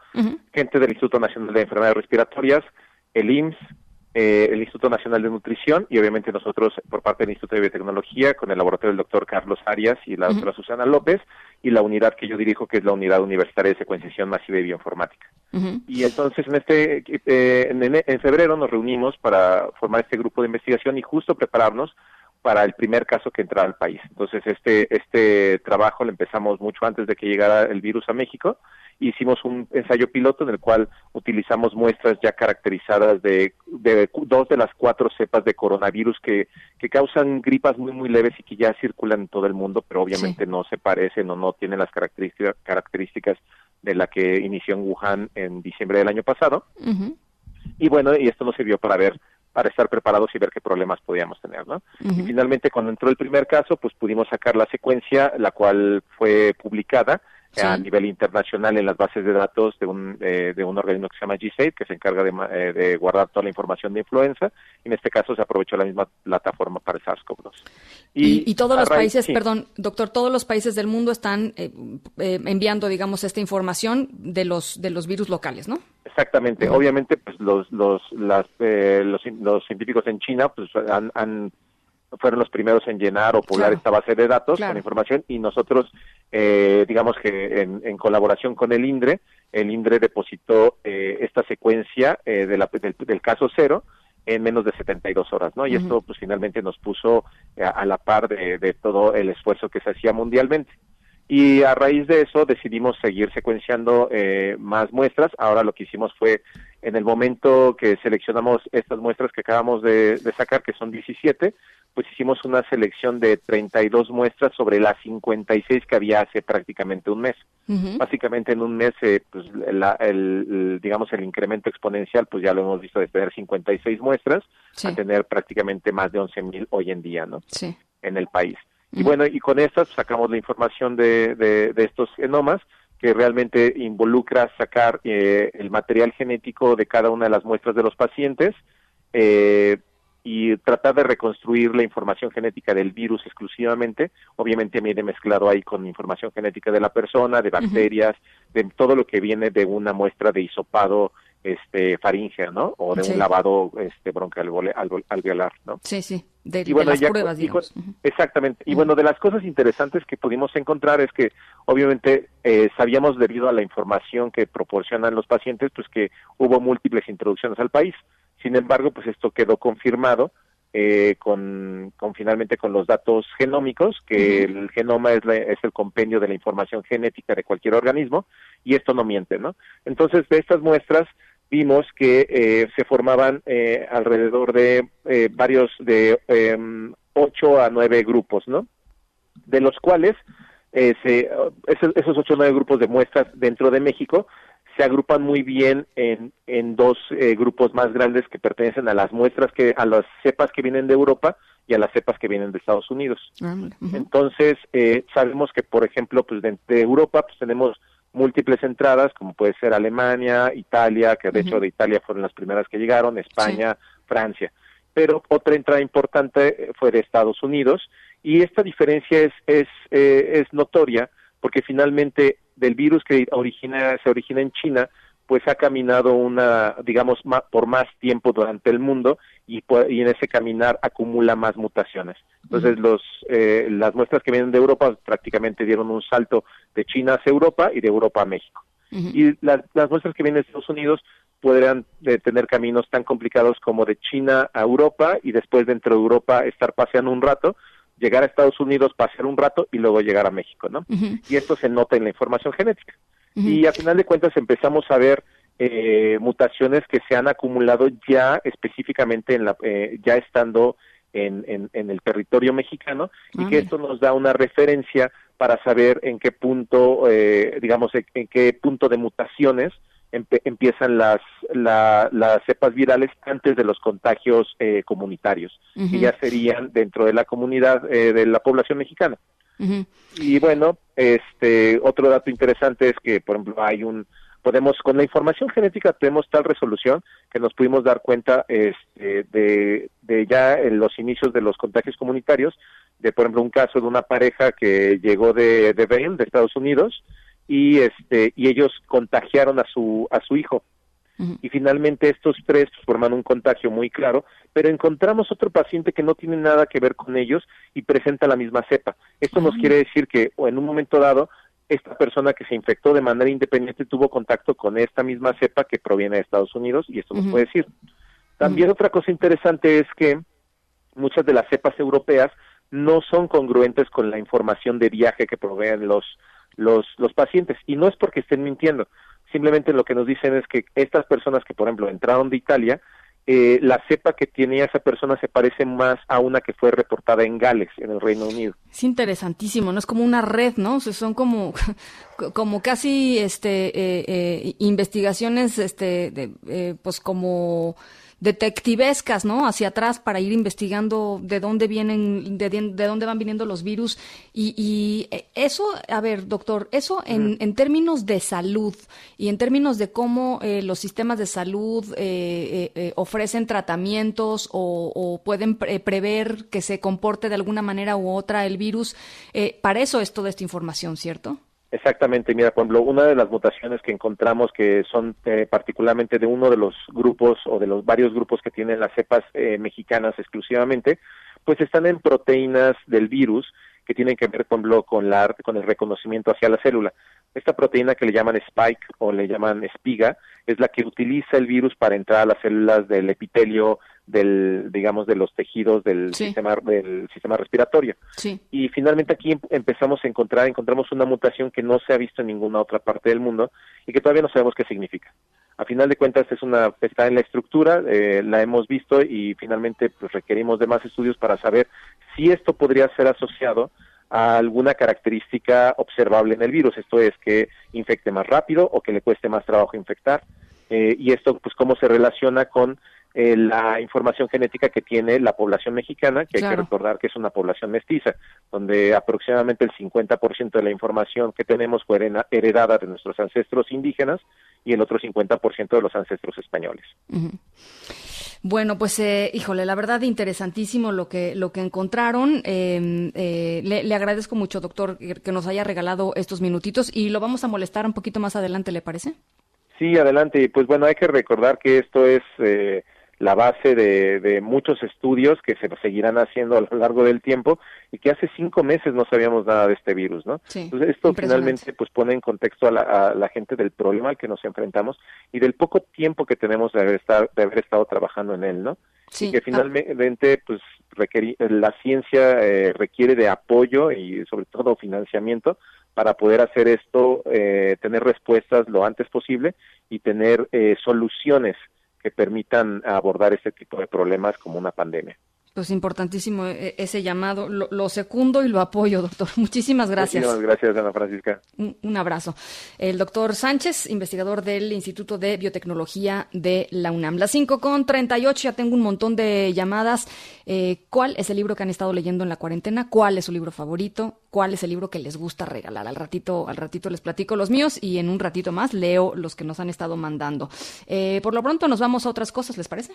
Gente del Instituto Nacional de Enfermedades Respiratorias, el IMSS, eh, el Instituto Nacional de Nutrición y obviamente nosotros por parte del Instituto de Biotecnología con el laboratorio del doctor Carlos Arias y la doctora Susana López y la unidad que yo dirijo que es la Unidad Universitaria de Secuenciación Masiva y Bioinformática. Y entonces en este eh, en, febrero nos reunimos para formar este grupo de investigación y justo prepararnos para el primer caso que entrara al país. Entonces este este trabajo lo empezamos mucho antes de que llegara el virus a México hicimos un ensayo piloto en el cual utilizamos muestras ya caracterizadas de, dos de las cuatro cepas de coronavirus que, que causan gripas muy muy leves y que ya circulan en todo el mundo, pero obviamente no se parecen o no tienen las características, características de la que inició en Wuhan en diciembre del año pasado. Y bueno, y esto nos sirvió para ver para estar preparados y ver qué problemas podíamos tener, ¿no? Y finalmente, cuando entró el primer caso, pues pudimos sacar la secuencia, la cual fue publicada a nivel internacional en las bases de datos de un, eh, de un organismo que se llama GSAID, que se encarga de, eh, de, guardar toda la información de influenza. En este caso se aprovechó la misma plataforma para el SARS-CoV-2. Y, y, todos los países, perdón, doctor, todos los países del mundo están eh, enviando, digamos, esta información de los, de los virus locales, ¿no? Exactamente. Obviamente, pues los, los, las, los, los, científicos en China pues han, han fueron los primeros en llenar o poblar esta base de datos con información y nosotros, eh, digamos que en, colaboración con el INDRE, el INDRE depositó eh, esta secuencia eh, de la, del, caso cero en menos de 72 horas, ¿no? Y esto pues finalmente nos puso a, la par de, de, todo el esfuerzo que se hacía mundialmente. Y a raíz de eso decidimos seguir secuenciando más muestras. Ahora lo que hicimos fue, en el momento que seleccionamos estas muestras que acabamos de, de sacar, que son 17, pues hicimos una selección de 32 muestras sobre las 56 que había hace prácticamente un mes. Básicamente en un mes, eh, pues el, digamos, el incremento exponencial, pues ya lo hemos visto de tener 56 muestras a tener prácticamente más de 11 mil hoy en día, ¿no? Sí. En el país. Y bueno, y con estas sacamos la información de, de, de estos genomas que realmente involucra sacar eh, el material genético de cada una de las muestras de los pacientes, eh, y tratar de reconstruir la información genética del virus exclusivamente, obviamente viene mezclado ahí con información genética de la persona, de bacterias, de todo lo que viene de una muestra de hisopado este faringea, ¿no? O de un lavado este bronquial alveolar, ¿no? Sí, sí, de, las pruebas, digamos. exactamente. Y bueno, de las cosas interesantes que pudimos encontrar es que obviamente eh, sabíamos debido a la información que proporcionan los pacientes, pues que hubo múltiples introducciones al país. Sin embargo, pues esto quedó confirmado eh, con, finalmente con los datos genómicos, que el genoma es, es, el compendio de la información genética de cualquier organismo, y esto no miente, ¿no? Entonces, de estas muestras vimos que eh, se formaban eh, alrededor de varios, de em, ocho a nueve grupos, ¿no? De los cuales se, esos, esos ocho o nueve grupos de muestras dentro de México se agrupan muy bien en, en dos eh, grupos más grandes que pertenecen a las muestras que a las cepas que vienen de Europa y a las cepas que vienen de Estados Unidos. Ah, Entonces eh, sabemos que por ejemplo pues de, Europa pues tenemos múltiples entradas como puede ser Alemania, Italia, que de hecho de Italia fueron las primeras que llegaron, España, Francia. Pero otra entrada importante eh, fue de Estados Unidos y esta diferencia es es, es notoria porque finalmente del virus que origina, se origina en China, pues ha caminado una, digamos, por más tiempo durante el mundo y, y, en ese caminar acumula más mutaciones. Entonces, los, eh, las muestras que vienen de Europa prácticamente dieron un salto de China hacia Europa y de Europa a México. Y las muestras que vienen de Estados Unidos podrían eh, tener caminos tan complicados como de China a Europa y después dentro de Europa estar paseando un rato, llegar a Estados Unidos, pasear un rato y luego llegar a México, ¿no? Y esto se nota en la información genética. Y a final de cuentas empezamos a ver eh, mutaciones que se han acumulado ya específicamente en la, eh, ya estando en, en, el territorio mexicano y que esto nos da una referencia para saber en qué punto, eh, digamos, en qué punto de mutaciones empiezan las, las cepas virales antes de los contagios eh, comunitarios, que ya serían dentro de la comunidad eh, de la población mexicana. Y bueno, este otro dato interesante es que, por ejemplo, hay un podemos con la información genética tenemos tal resolución que nos pudimos dar cuenta este, de, ya en los inicios de los contagios comunitarios de por ejemplo un caso de una pareja que llegó de, de de Estados Unidos, y este y ellos contagiaron a su a su hijo y finalmente estos tres forman un contagio muy claro pero encontramos otro paciente que no tiene nada que ver con ellos y presenta la misma cepa. Esto nos quiere decir que o en un momento dado esta persona que se infectó de manera independiente tuvo contacto con esta misma cepa que proviene de Estados Unidos y esto nos puede decir. También otra cosa interesante es que muchas de las cepas europeas no son congruentes con la información de viaje que proveen los los, los pacientes. Y no es porque estén mintiendo, simplemente lo que nos dicen es que estas personas que, por ejemplo, entraron de Italia, eh, la cepa que tenía esa persona se parece más a una que fue reportada en Gales, en el Reino Unido. Es interesantísimo, ¿no? Es como una red, ¿no? O sea, son como, como casi este, eh, eh, investigaciones, este, de, pues como detectivescas, ¿no? Hacia atrás para ir investigando de dónde vienen, de, de dónde van viniendo los virus. Y, y, eh, eso, a ver, doctor, eso en, en, términos de salud y en términos de cómo eh, los sistemas de salud eh, eh ofrecen tratamientos o, o pueden pre prever que se comporte de alguna manera u otra el virus, para eso es toda esta información, ¿cierto? Exactamente, mira, por una de las mutaciones que encontramos que son eh, particularmente de uno de los grupos o de los varios grupos que tienen las cepas eh, mexicanas exclusivamente, pues están en proteínas del virus que tienen que ver, por con, la, con el reconocimiento hacia la célula. Esta proteína que le llaman spike o le llaman espiga es la que utiliza el virus para entrar a las células del epitelio del digamos de los tejidos del sistema del sistema respiratorio. Y finalmente aquí em, empezamos a encontrar encontramos una mutación que no se ha visto en ninguna otra parte del mundo y que todavía no sabemos qué significa. A final de cuentas es una está en la estructura eh, la hemos visto y finalmente pues requerimos de más estudios para saber si esto podría ser asociado a alguna característica observable en el virus esto es que infecte más rápido o que le cueste más trabajo infectar. Eh, y esto pues cómo se relaciona con eh, la información genética que tiene la población mexicana, que hay que recordar que es una población mestiza, donde aproximadamente el 50% de la información que tenemos fue heredada de nuestros ancestros indígenas y el otro 50% de los ancestros españoles. Bueno, pues, eh, híjole, la verdad interesantísimo lo que lo que encontraron. Em, eh, le, le, agradezco mucho, doctor, que nos haya regalado estos minutitos y lo vamos a molestar un poquito más adelante, ¿le parece? Sí, adelante. Pues bueno, hay que recordar que esto es eh, la base de, de, muchos estudios que se seguirán haciendo a lo largo del tiempo y que hace cinco meses no sabíamos nada de este virus, ¿no? Entonces esto finalmente pues pone en contexto a la, a la, gente del problema al que nos enfrentamos y del poco tiempo que tenemos de haber, estar, de haber estado trabajando en él, ¿no? Sí. Y que ah. finalmente pues la ciencia eh, requiere de apoyo y sobre todo financiamiento para poder hacer esto, eh, tener respuestas lo antes posible y tener eh, soluciones que permitan abordar este tipo de problemas como una pandemia. Pues importantísimo eh, ese llamado. Lo, lo, secundo y lo apoyo, doctor. Muchísimas gracias. Muchísimas gracias, Ana Francisca. Un, un, abrazo. El doctor Sánchez, investigador del Instituto de Biotecnología de la UNAM. Las 5 con 38, ya tengo un montón de llamadas. Eh, ¿Cuál es el libro que han estado leyendo en la cuarentena? ¿Cuál es su libro favorito? ¿Cuál es el libro que les gusta regalar? Al ratito, al ratito les platico los míos y en un ratito más leo los que nos han estado mandando. Eh, por lo pronto nos vamos a otras cosas, ¿les parece?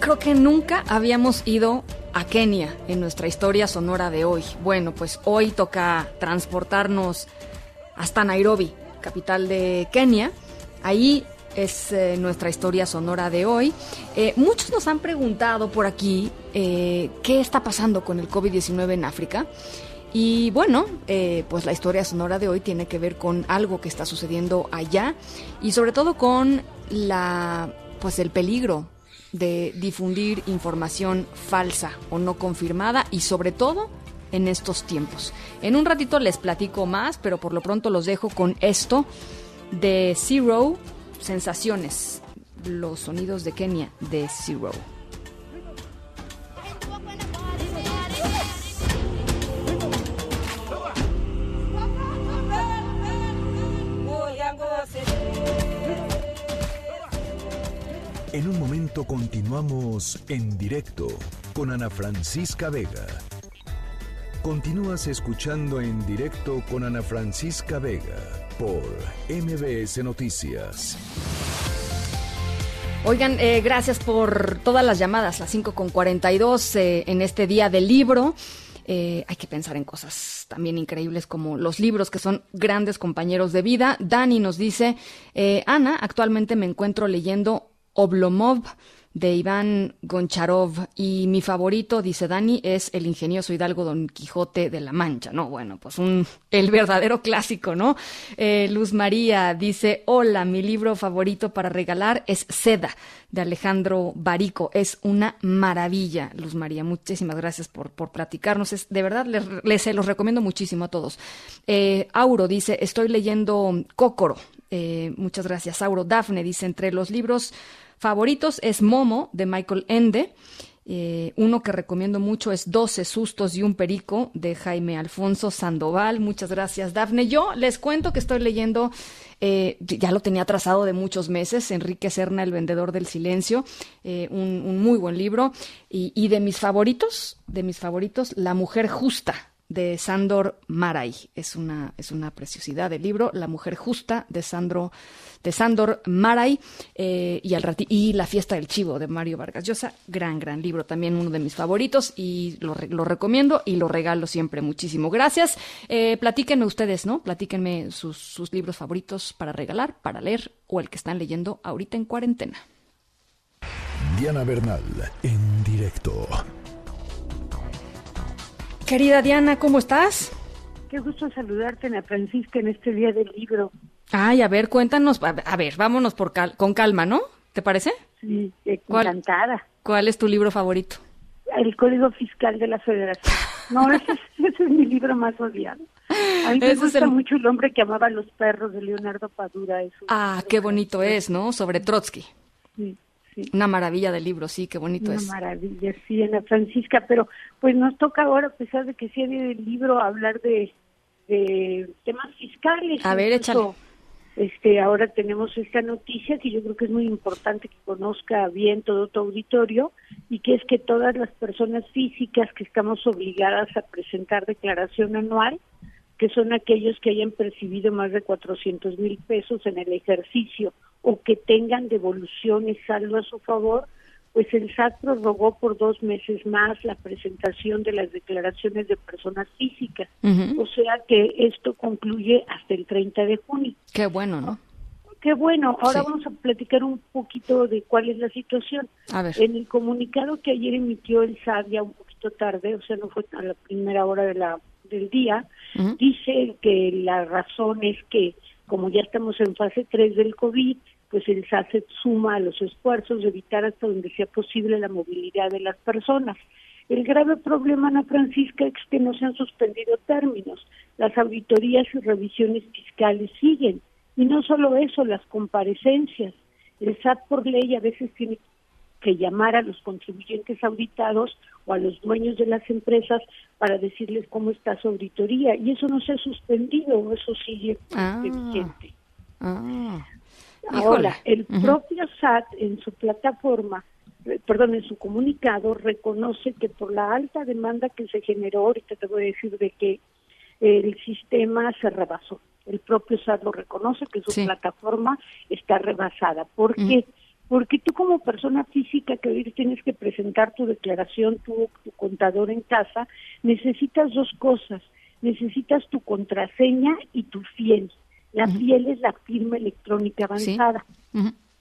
Creo que, nunca habíamos ido a Kenia en nuestra historia sonora de hoy. Bueno, pues hoy toca transportarnos hasta Nairobi, capital de Kenia. Ahí es eh, nuestra historia sonora de hoy. Eh, muchos nos han preguntado por aquí eh, qué está pasando con el COVID-19 en África. Y bueno, pues la historia sonora de hoy tiene que ver con algo que está sucediendo allá y sobre todo con la, pues el peligro de difundir información falsa o no confirmada y sobre todo en estos tiempos. En un ratito les platico más, pero por lo pronto los dejo con esto de Zero Sensaciones, los sonidos de Kenia de Zero. En un momento continuamos en directo con Ana Francisca Vega. Continúas escuchando en directo con Ana Francisca Vega por MBS Noticias. Oigan, eh, gracias por todas las llamadas, las 5 con 42 eh, en este día del libro. Eh, hay que pensar en cosas también increíbles como los libros que son grandes compañeros de vida. Dani nos dice, eh, Ana, actualmente me encuentro leyendo Oblomov de Iván Goncharov y mi favorito, dice Dani, es el ingenioso hidalgo Don Quijote de la Mancha, ¿no? Bueno, pues un, el verdadero clásico, ¿no? Eh, Luz María dice, hola, mi libro favorito para regalar es Seda de Alejandro Barico, es una maravilla, Luz María, muchísimas gracias por, por platicarnos, es, de verdad les, se los recomiendo muchísimo a todos. Eh, Auro dice, estoy leyendo Cócoro, eh, muchas gracias, Auro. Dafne dice, entre los libros favoritos es Momo de Michael Ende. Eh, uno que recomiendo mucho es 12 sustos y un perico de Jaime Alfonso Sandoval. Muchas gracias, Dafne. Yo les cuento que estoy leyendo, eh, ya lo tenía trazado de muchos meses, Enrique Serna, El vendedor del silencio, eh, un, muy buen libro. Y, de mis favoritos, de mis favoritos, La mujer justa de Sandor Maray. Es una, es una preciosidad del libro, La mujer justa de Sandro de Sandor Maray eh, y, al y La fiesta del chivo de Mario Vargas Llosa. Gran, gran libro, también uno de mis favoritos y lo, lo recomiendo y lo regalo siempre muchísimo. Gracias. Eh, platíquenme ustedes, ¿no? Platíquenme sus, sus libros favoritos para regalar, para leer o el que están leyendo ahorita en cuarentena. Diana Bernal, en directo. Querida Diana, ¿cómo estás? Qué gusto saludarte, Ana Francisca, en este día del libro. Ay, a ver, cuéntanos, a ver, vámonos por cal con calma, ¿no? ¿Te parece? Sí, encantada. ¿Cuál, ¿Cuál es tu libro favorito? El Código Fiscal de la Federación. No, ese, ese es mi libro más odiado. A mí me gusta el- mucho el hombre que amaba a los perros de Leonardo Padura. Es Ah, qué bonito es, ¿no? Sobre Trotsky. Sí, sí. Una maravilla de libro, sí, qué bonito Una es. maravilla, sí, Ana Francisca, pero pues nos toca ahora, a pesar de que sí había del libro, hablar de, de temas fiscales. A ver, Incluso, Este, ahora tenemos esta noticia que yo creo que es muy importante que conozca bien todo tu auditorio y que es que todas las personas físicas que estamos obligadas a presentar declaración anual, que son aquellos que hayan percibido más de 400 mil pesos en el ejercicio o que tengan devoluciones saldo a su favor, pues el SAT prorrogó por dos meses más la presentación de las declaraciones de personas físicas. O sea que esto concluye hasta el 30 de junio. Qué bueno, ¿no? Qué bueno, ahora Sí. vamos a platicar un poquito de cuál es la situación. A ver. En el comunicado que ayer emitió el SAT ya un poquito tarde, o sea, no fue a la primera hora de la, del día, dice que la razón es que como ya estamos en fase 3 del COVID, pues el se suma a los esfuerzos de evitar hasta donde sea posible la movilidad de las personas. El grave problema, Ana Francisca, es que no se han suspendido términos. Las auditorías y revisiones fiscales siguen. Y no solo eso, las comparecencias. El SAT por ley a veces tiene que llamar a los contribuyentes auditados o a los dueños de las empresas para decirles cómo está su auditoría. Y eso no se ha suspendido, eso sigue Ah. vigente. Ah. Ahora, el propio SAT en su plataforma, eh, perdón, en su comunicado, reconoce que por la alta demanda que se generó, ahorita te voy a decir de que el sistema se rebasó. El propio SAT lo reconoce que su Sí. plataforma está rebasada. ¿Por Mm. qué? Porque tú como persona física que hoy tienes que presentar tu declaración, tu, tu contador en casa, necesitas dos cosas. Necesitas tu contraseña y tu fiel. La fiel es la firma electrónica Sí. avanzada.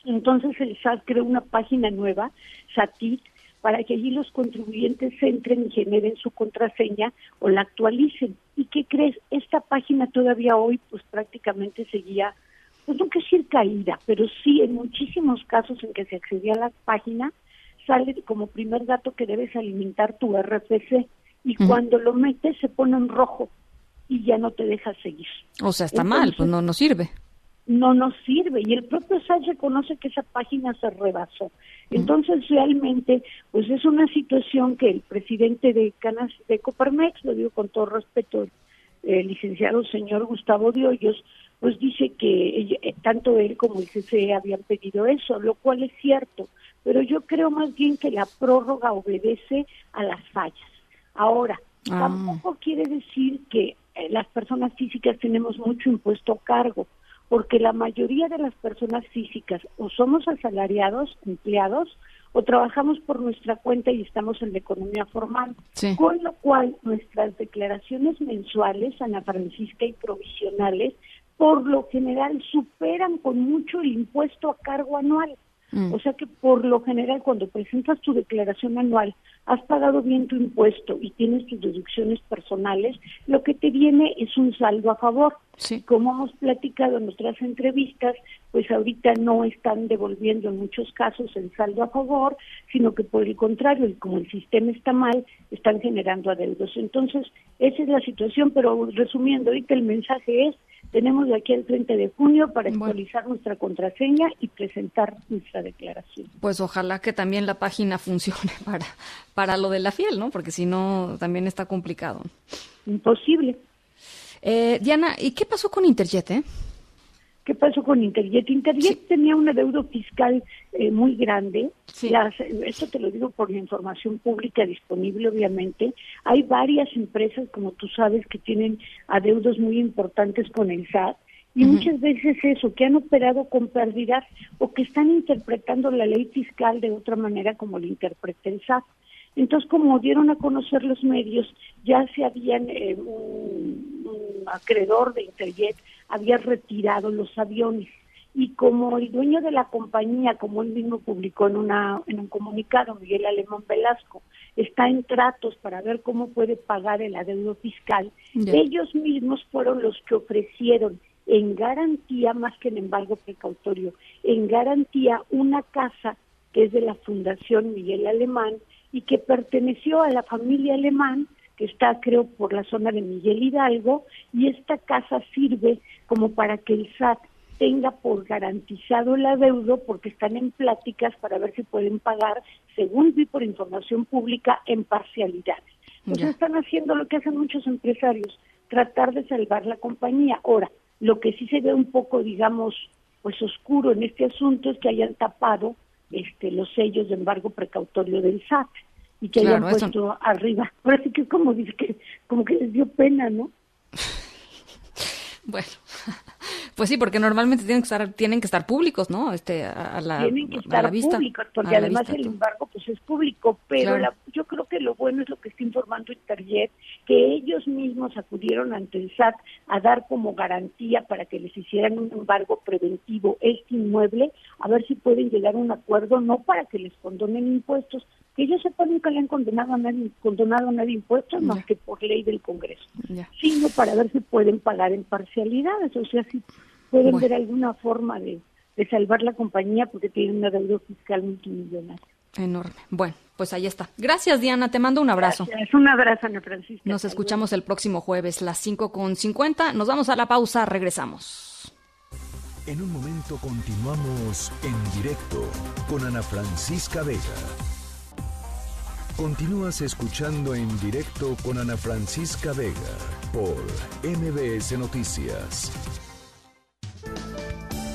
Entonces el SAT creó una página nueva, SATIT, para que allí los contribuyentes entren y generen su contraseña o la actualicen. ¿Y qué crees? Esta página todavía hoy pues prácticamente seguía, pues no quiero decir caída, pero sí en muchísimos casos en que se accedía a la página sale como primer dato que debes alimentar tu RFC y cuando lo metes se pone en rojo y ya no te deja seguir O sea, está mal, pues no, no sirve. no nos sirve y el propio SAT reconoce que esa página se rebasó. Entonces realmente pues es una situación que el presidente de Canas de Coparmex, lo digo con todo respeto, el licenciado señor Gustavo de Hoyos, pues dice que eh, tanto él como el CCE habían pedido eso, lo cual es cierto, pero yo creo más bien que la prórroga obedece a las fallas. Ahora, Ah. tampoco quiere decir que eh, las personas físicas tenemos mucho impuesto a cargo, porque la mayoría de las personas físicas o somos asalariados, empleados, o trabajamos por nuestra cuenta y estamos en la economía formal. Con lo cual, nuestras declaraciones mensuales, Ana Francisca, y provisionales, por lo general superan con mucho el impuesto a cargo anual. Mm. O sea que por lo general cuando presentas tu declaración anual, has pagado bien tu impuesto y tienes tus deducciones personales, lo que te viene es un saldo a favor. Como hemos platicado en nuestras entrevistas, pues ahorita no están devolviendo en muchos casos el saldo a favor, sino que por el contrario, y como el sistema está mal, están generando adeudos. Entonces, esa es la situación, pero resumiendo, ahorita el mensaje es tenemos de aquí al 30 de junio para actualizar nuestra contraseña y presentar nuestra declaración. Pues ojalá que también la página funcione para, para lo de la fiel, ¿no? Porque si no, también está complicado. Imposible. Eh, Diana, ¿y qué pasó con Interjet, eh? ¿Qué pasó con Interjet? Interjet tenía un adeudo fiscal eh, muy grande. esto te lo digo por la información pública disponible, obviamente. Hay varias empresas, como tú sabes, que tienen adeudos muy importantes con el SAT. Y muchas veces eso, que han operado con pérdida o que están interpretando la ley fiscal de otra manera como lo interpreta el SAT. Entonces, como dieron a conocer los medios, ya se habían, eh, un, acreedor de Interjet había retirado los aviones. Y como el dueño de la compañía, como él mismo publicó en, una, en un comunicado, Miguel Alemán Velasco, está en tratos para ver cómo puede pagar el adeudo fiscal, ellos mismos fueron los que ofrecieron en garantía, más que en embargo precautorio, en garantía una casa que es de la Fundación Miguel Alemán, y que perteneció a la familia alemán que está creo por la zona de Miguel Hidalgo y esta casa sirve como para que el SAT tenga por garantizado el adeudo porque están en pláticas para ver si pueden pagar, según vi por información pública, en parcialidad. Entonces están haciendo lo que hacen muchos empresarios, tratar de salvar la compañía. Ahora, lo que sí se ve un poco, digamos, pues oscuro en este asunto es que hayan tapado este, los sellos de embargo precautorio del SAT y que hayan puesto arriba. Ahora sí que como dice que como que les dio pena, ¿no? bueno, pues sí, porque normalmente tienen que estar tienen que estar públicos, ¿no? Este a, la tienen que estar públicos porque además el embargo pues es público, pero yo creo que lo bueno es lo que está informando Interjet, que ellos mismos acudieron ante el SAT a dar como garantía para que les hicieran un embargo preventivo este inmueble, a ver si pueden llegar a un acuerdo, no para que les condonen impuestos, que ellos sepan nunca le han condenado a nadie, condonado a nadie impuestos más que por ley del Congreso, sino para ver si pueden pagar en parcialidades, o sea, si pueden ver alguna forma de, de salvar la compañía porque tienen una deuda fiscal multimillonaria. Enorme. Bueno, pues ahí está. Gracias, Diana. Te mando un abrazo. Es Un abrazo, Ana Francisca. Nos escuchamos el próximo jueves, las 5 con 50. Nos vamos a la pausa. Regresamos. En un momento continuamos en directo con Ana Francisca Vega. Continúas escuchando en directo con Ana Francisca Vega por MBS Noticias.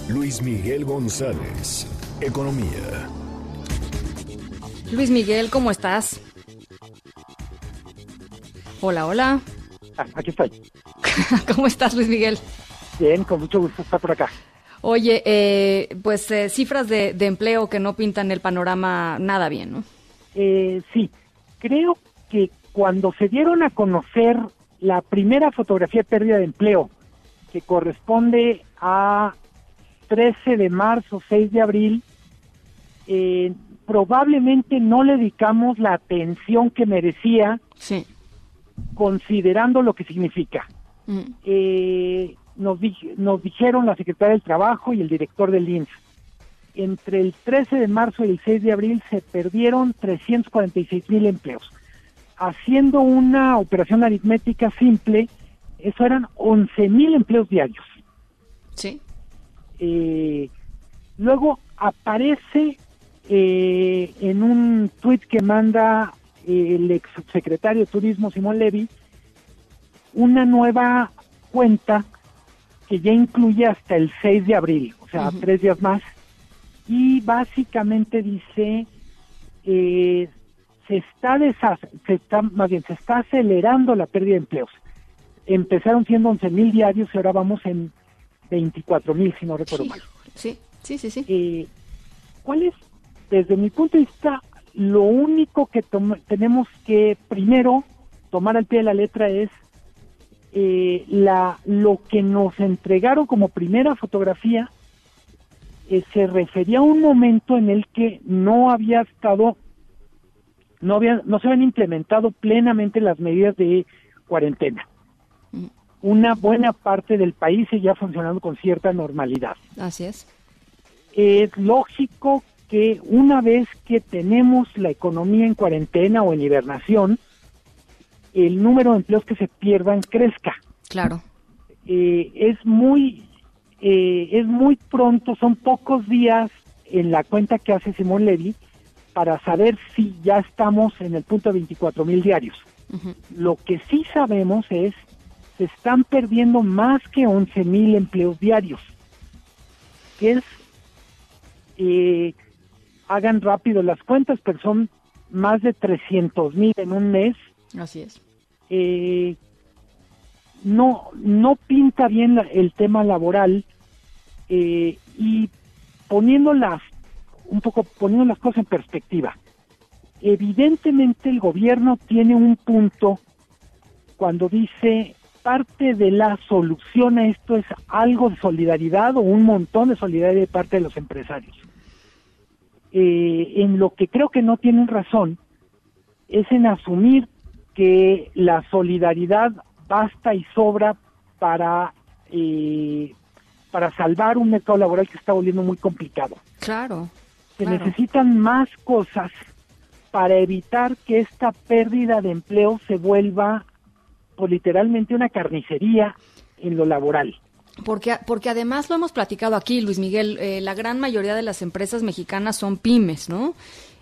Luis Miguel González, Economía. Luis Miguel, ¿cómo estás? Hola, hola. Ah, aquí estoy. ¿Cómo estás, Luis Miguel? Bien, con mucho gusto estar por acá. Oye, eh, pues eh, cifras de, de, empleo que no pintan el panorama nada bien, ¿no? Eh, sí, creo que cuando se dieron a conocer la primera fotografía de pérdida de empleo, que corresponde a 13 de marzo, 6 de abril, eh, probablemente no le dedicamos la atención que merecía, considerando lo que significa. Mm. Eh, nos, nos dijeron la secretaria del Trabajo y el director del INSS, entre el 13 de marzo y el 6 de abril se perdieron 346 mil empleos. Haciendo una operación aritmética simple, eso eran 11 mil empleos diarios. Sí. Eh, luego aparece eh, en un tuit que manda eh, el ex de Turismo Simón Levy una nueva cuenta que ya incluye hasta el 6 de abril, o sea, tres días más, y básicamente dice eh, se está se está más bien se está acelerando la pérdida de empleos. Empezaron siendo 11 mil diarios y ahora vamos en 24 mil, si no recuerdo Sí, mal. Sí, sí, sí, sí. Eh, ¿Cuál es, desde mi punto de vista, lo único que tenemos que primero tomar al pie de la letra es eh, la lo que nos entregaron como primera fotografía eh, se refería a un momento en el que no había estado no había no se habían implementado plenamente las medidas de cuarentena una buena parte del país seguía funcionando con cierta normalidad Así es. es lógico que una vez que tenemos la economía en cuarentena o en hibernación, el número de empleos que se pierdan crezca. Claro. Eh, es muy eh, es muy pronto, son pocos días en la cuenta que hace Simón Levy para saber si ya estamos en el punto de 24 mil diarios. Lo que sí sabemos es se están perdiendo más que 11 mil empleos diarios, que es eh, hagan rápido las cuentas, pero son más de 300 mil en un mes. Así es. Eh, no, no pinta bien la- el tema laboral eh, y poniendo las, un poco poniendo las cosas en perspectiva. Evidentemente el gobierno tiene un punto cuando dice parte de la solución a esto es algo de solidaridad o un montón de solidaridad de parte de los empresarios. Eh, en lo que creo que no tienen razón es en asumir que la solidaridad basta y sobra para eh, para salvar un mercado laboral que está volviendo muy complicado. Claro. Se claro. necesitan más cosas para evitar que esta pérdida de empleo se vuelva pues, literalmente una carnicería en lo laboral. Porque, porque además lo hemos platicado aquí, Luis Miguel, eh, la gran mayoría de las empresas mexicanas son pymes, ¿no?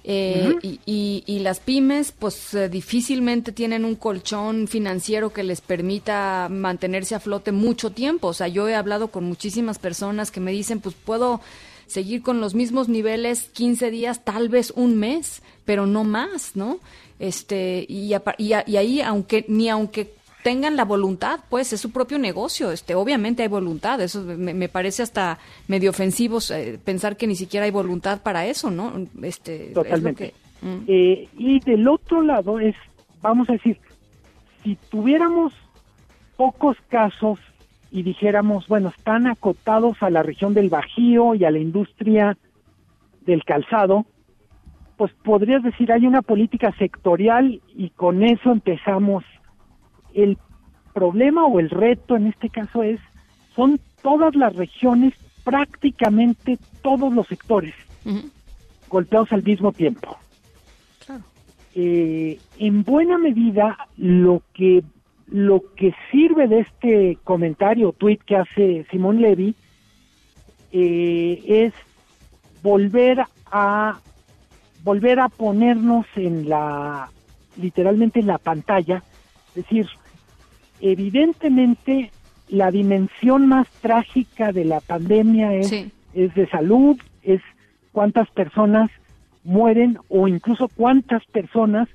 Eh, y, y- y las pymes, pues eh, difícilmente tienen un colchón financiero que les permita mantenerse a flote mucho tiempo. O sea, yo he hablado con muchísimas personas que me dicen, pues puedo seguir con los mismos niveles 15 días, tal vez un mes, pero no más, ¿no? Este, y, apa- y, a- y ahí, aunque, ni aunque tengan la voluntad, pues es su propio negocio. Este, obviamente hay voluntad. Eso me, me parece hasta medio ofensivo eh, pensar que ni siquiera hay voluntad para eso, ¿no? Este, es Totalmente. que- mm. Eh, y del otro lado es, vamos a decir, si tuviéramos pocos casos y dijéramos, bueno, están acotados a la región del Bajío y a la industria del calzado, pues podrías decir, hay una política sectorial y con eso empezamos. El problema o el reto en este caso es, son todas las regiones, prácticamente todos los sectores golpeados al mismo tiempo. Eh, en buena medida, lo que lo que sirve de este comentario, tweet que hace Simón Levy, eh, es volver a volver a ponernos en la literalmente en la pantalla, es decir, evidentemente la dimensión más trágica de la pandemia es, es de salud, es cuántas personas mueren o incluso cuántas personas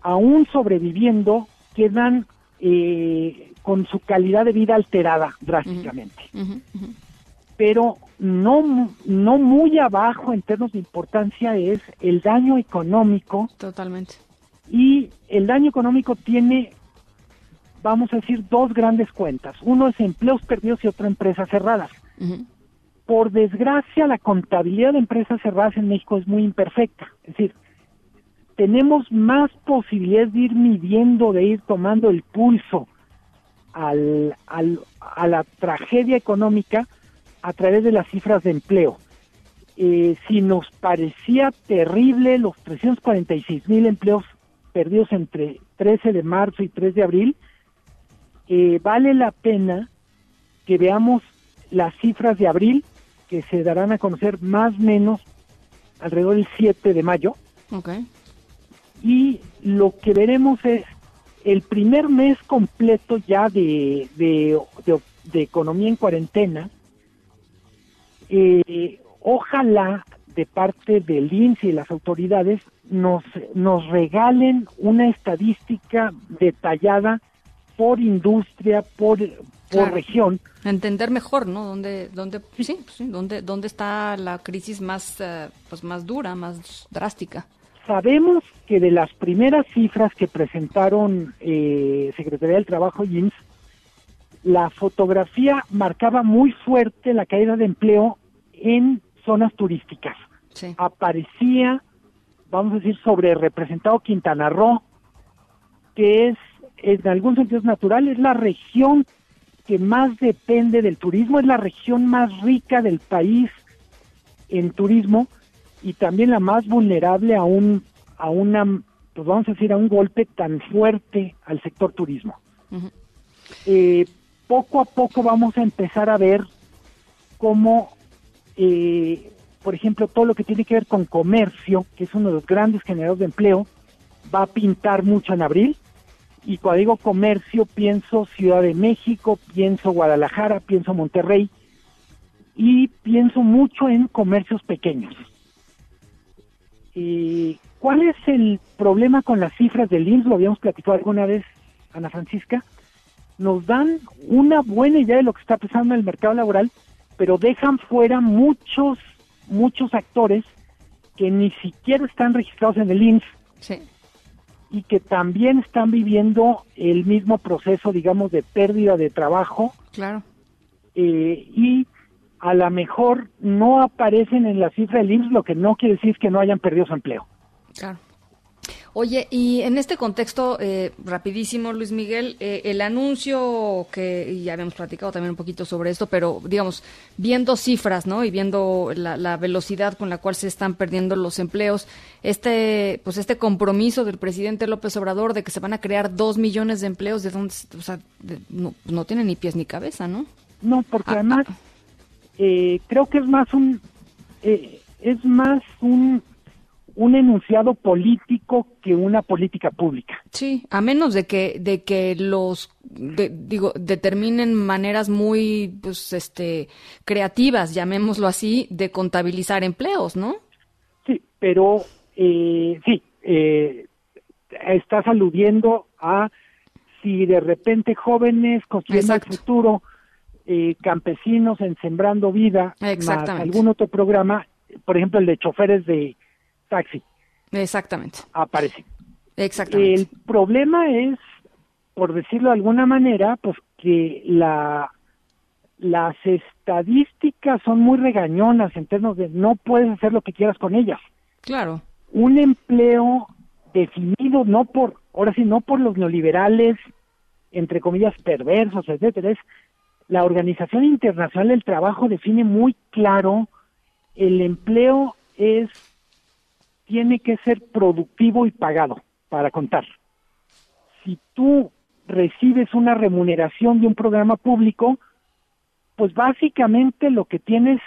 aún sobreviviendo quedan eh, con su calidad de vida alterada drásticamente. Pero no, no muy abajo en términos de importancia es el daño económico. Totalmente. Y el daño económico tiene, vamos a decir, dos grandes cuentas. Uno es empleos perdidos y otra empresas cerradas. Por desgracia, la contabilidad de empresas cerradas en México es muy imperfecta. Es decir, tenemos más posibilidades de ir midiendo, de ir tomando el pulso al, al- a la tragedia económica a través de las cifras de empleo. Eh, si nos parecía terrible los 346 mil empleos perdidos entre 13 de marzo y 3 de abril, eh, vale la pena que veamos las cifras de abril que se darán a conocer más o menos alrededor del 7 de mayo y lo que veremos es el primer mes completo ya de, de, de- de economía en cuarentena. eh, ojalá de parte del INSE y las autoridades nos, nos regalen una estadística detallada por industria, por, por región. Entender mejor, ¿no? Dónde, dónde, sí, sí, dónde, dónde está la crisis más, eh, pues más dura, más drástica. Sabemos que de las primeras cifras que presentaron eh, Secretaría del Trabajo y IMSS, la fotografía marcaba muy fuerte la caída de empleo en zonas turísticas. Aparecía, vamos a decir, sobre representado Quintana Roo, que es, en algún sentido natural, es la región que más depende del turismo, es la región más rica del país en turismo y también la más vulnerable a un, a una, pues vamos a decir, a un golpe tan fuerte al sector turismo. eh, poco a poco vamos a empezar a ver cómo, eh, por ejemplo, todo lo que tiene que ver con comercio, que es uno de los grandes generadores de empleo, va a pintar mucho en abril. Y cuando digo comercio, pienso Ciudad de México, pienso Guadalajara, pienso Monterrey y pienso mucho en comercios pequeños. Eh, ¿Cuál es el problema con las cifras del IMSS? Lo habíamos platicado alguna vez, Ana Francisca nos dan una buena idea de lo que está pasando en el mercado laboral, pero dejan fuera muchos, muchos actores que ni siquiera están registrados en el INS y que también están viviendo el mismo proceso, digamos, de pérdida de trabajo. Claro. Eh, y a lo mejor no aparecen en la cifra del INS, lo que no quiere decir que no hayan perdido su empleo. Claro. Oye, y en este contexto, eh, rapidísimo, Luis Miguel, eh, el anuncio que ya habíamos platicado también un poquito sobre esto, pero digamos, viendo cifras, ¿no? Y viendo la, velocidad con la cual se están perdiendo los empleos, este, pues este compromiso del presidente López Obrador de que se van a crear dos millones de empleos, de donde, o sea, no, no tiene ni pies ni cabeza, ¿no? No, porque ah, además ah. eh, creo que es más un, es más un un enunciado político que una política pública. Sí, a menos de que de que los digo determinen maneras muy pues este creativas, llamémoslo así, de contabilizar empleos, ¿no? Sí, pero eh, sí, eh, estás aludiendo a si de repente jóvenes construyendo el futuro, eh, campesinos en Sembrando Vida, más algún otro programa, por ejemplo el de choferes de taxi. Exactamente. Aparece. Exactamente. El problema es, por decirlo de alguna manera, pues que la las estadísticas son muy regañonas en términos de no puedes hacer lo que quieras con ellas. Claro. Un empleo definido no por, ahora sí, no por los neoliberales, entre comillas, perversos, etcétera, es la Organización Internacional del Trabajo define muy claro el empleo es tiene que ser productivo y pagado para contar. Si tú recibes una remuneración de un programa público, pues básicamente lo que tienes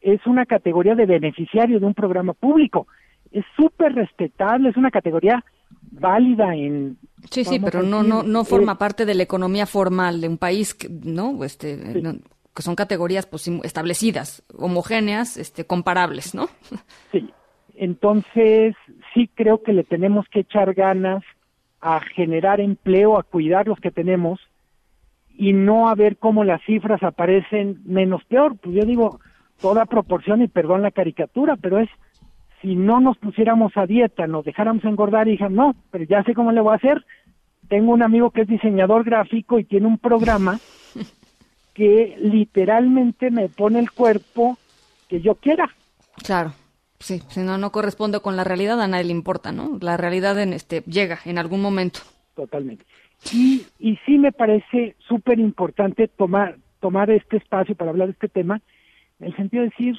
es una categoría de beneficiario de un programa público. Es súper respetable, es una categoría válida en sí sí pero no no no forma eh, parte de la economía formal de un país que, no este que son categorías pues establecidas homogéneas este comparables no sí entonces, sí creo que le tenemos que echar ganas a generar empleo, a cuidar los que tenemos y no a ver cómo las cifras aparecen menos peor. Pues yo digo, toda proporción y perdón la caricatura, pero es si no nos pusiéramos a dieta, nos dejáramos engordar y dijeran, no, pero ya sé cómo le voy a hacer. Tengo un amigo que es diseñador gráfico y tiene un programa que literalmente me pone el cuerpo que yo quiera. Claro. Sí, si no, no corresponde con la realidad, a nadie le importa, ¿no? La realidad en este, llega en algún momento. Totalmente. Y, y sí me parece súper importante tomar, tomar este espacio para hablar de este tema, en el sentido de decir,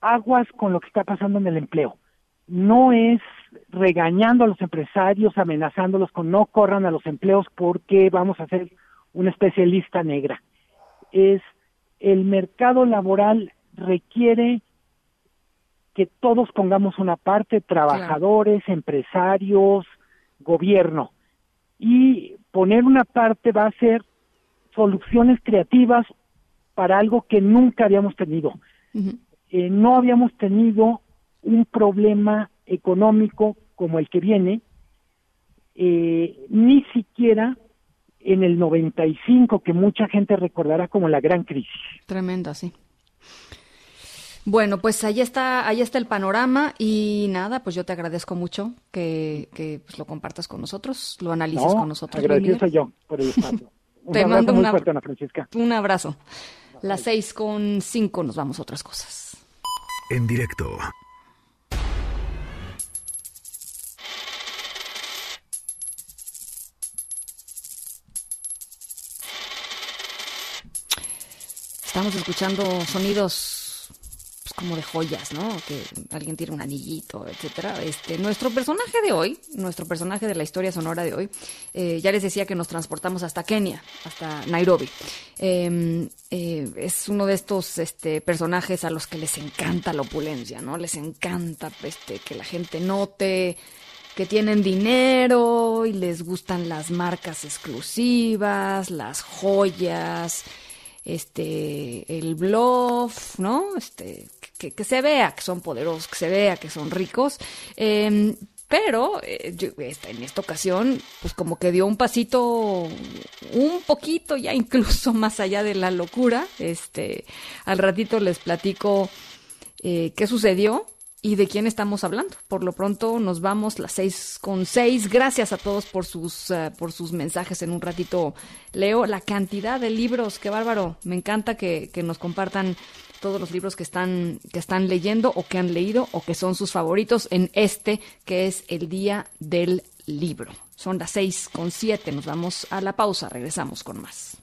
aguas con lo que está pasando en el empleo. No es regañando a los empresarios, amenazándolos con no corran a los empleos porque vamos a hacer una especialista negra. Es el mercado laboral requiere que todos pongamos una parte, trabajadores, empresarios, gobierno. Y poner una parte va a ser soluciones creativas para algo que nunca habíamos tenido. Eh, no habíamos tenido un problema económico como el que viene, eh, ni siquiera en el 95, que mucha gente recordará como la gran crisis. Tremenda, sí. Bueno, pues ahí está, ahí está el panorama y nada, pues yo te agradezco mucho que, que pues, lo compartas con nosotros, lo analices con nosotros. Agradecido yo por el espacio. Un te mando muy fuerte, Ana Francisca. un abrazo. Las seis con cinco nos vamos a otras cosas. En directo. Estamos escuchando sonidos pues, como de joyas, ¿no? Que alguien tiene un anillito, etcétera. Este, nuestro personaje de hoy, nuestro personaje de la historia sonora de hoy, eh, ya les decía que nos transportamos hasta Kenia, hasta Nairobi. Em, eh, es uno de estos este, personajes a los que les encanta la opulencia, ¿no? Les encanta este, que la gente note que tienen dinero y les gustan las marcas exclusivas, las joyas, este, el bluff, ¿no? Este, que, se vea que son poderosos, que se vea que son ricos. Eh, pero eh, en esta ocasión, pues como que dio un pasito un poquito ya incluso más allá de la locura. Este, al ratito les platico eh, qué sucedió y de quién estamos hablando. Por lo pronto nos vamos las seis con seis. Gracias a todos por sus, uh, por sus mensajes. En un ratito leo la cantidad de libros. Qué bárbaro. Me encanta que, que, nos compartan todos los libros que están, que están leyendo o que han leído o que son sus favoritos en este que es el día del libro. Son las seis con siete. Nos vamos a la pausa. Regresamos con más.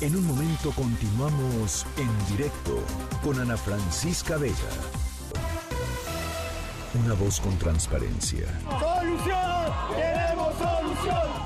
En un momento continuamos en directo con Ana Francisca Vega. Una voz con transparencia. ¡Solución! ¡Queremos solución!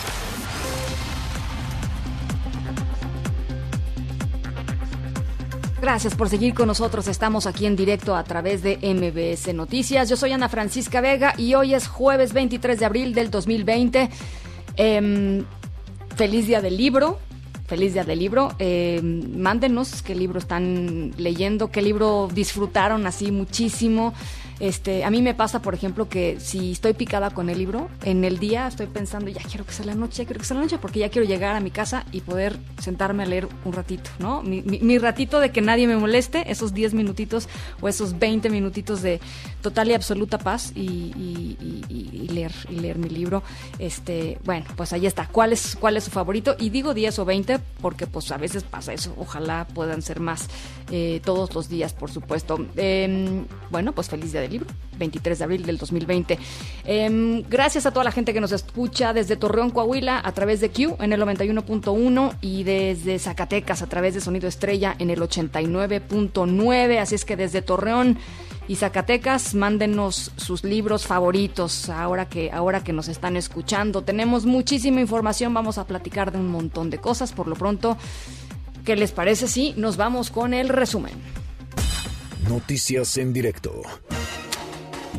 Gracias por seguir con nosotros. Estamos aquí en directo a través de MBS Noticias. Yo soy Ana Francisca Vega y hoy es jueves 23 de abril del 2020. Eh, feliz día del libro. Feliz día del libro. Eh, mándenos qué libro están leyendo, qué libro disfrutaron así muchísimo. Este, a mí me pasa, por ejemplo, que si estoy picada con el libro, en el día estoy pensando, ya quiero que sea la noche, ya quiero que sea la noche, porque ya quiero llegar a mi casa y poder sentarme a leer un ratito, ¿no? Mi, mi, ratito de que nadie me moleste, esos 10 minutitos o esos 20 minutitos de total y absoluta paz y, y, leer, y leer mi libro. Este, bueno, pues ahí está. ¿Cuál es, cuál es su favorito? Y digo 10 o 20 porque pues a veces pasa eso. Ojalá puedan ser más eh, todos los días, por supuesto. Eh, bueno, pues feliz día libro, 23 de abril del 2020. Eh, gracias a toda la gente que nos escucha desde Torreón, Coahuila, a través de Q en el 91.1 y desde Zacatecas a través de Sonido Estrella en el 89.9. Así es que desde Torreón y Zacatecas, mándenos sus libros favoritos ahora que, ahora que nos están escuchando. Tenemos muchísima información, vamos a platicar de un montón de cosas. Por lo pronto, ¿qué les parece si nos vamos con el resumen? Noticias en directo.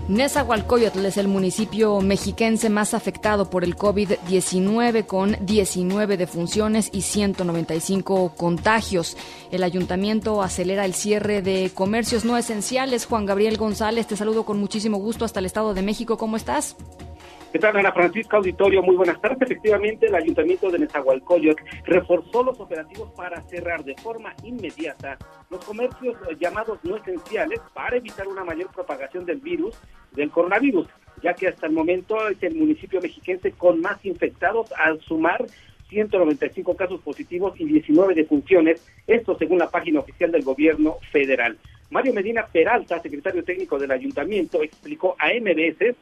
Nezahualcóyotl es el municipio mexiquense más afectado por el COVID-19 con 19 defunciones y 195 contagios. El ayuntamiento acelera el cierre de comercios no esenciales. Juan Gabriel González, te saludo con muchísimo gusto hasta el Estado de México. ¿Cómo estás? ¿Qué tal, Ana Francisca Auditorio? Muy buenas tardes. Efectivamente, el Ayuntamiento de Nezahualcóyotl reforzó los operativos para cerrar de forma inmediata los comercios llamados no esenciales para evitar una mayor propagación del virus, del coronavirus, ya que hasta el momento es el municipio mexiquense con más infectados al sumar 195 casos positivos y 19 defunciones, esto según la página oficial del gobierno federal. Mario Medina Peralta, secretario técnico del ayuntamiento, explicó a MBS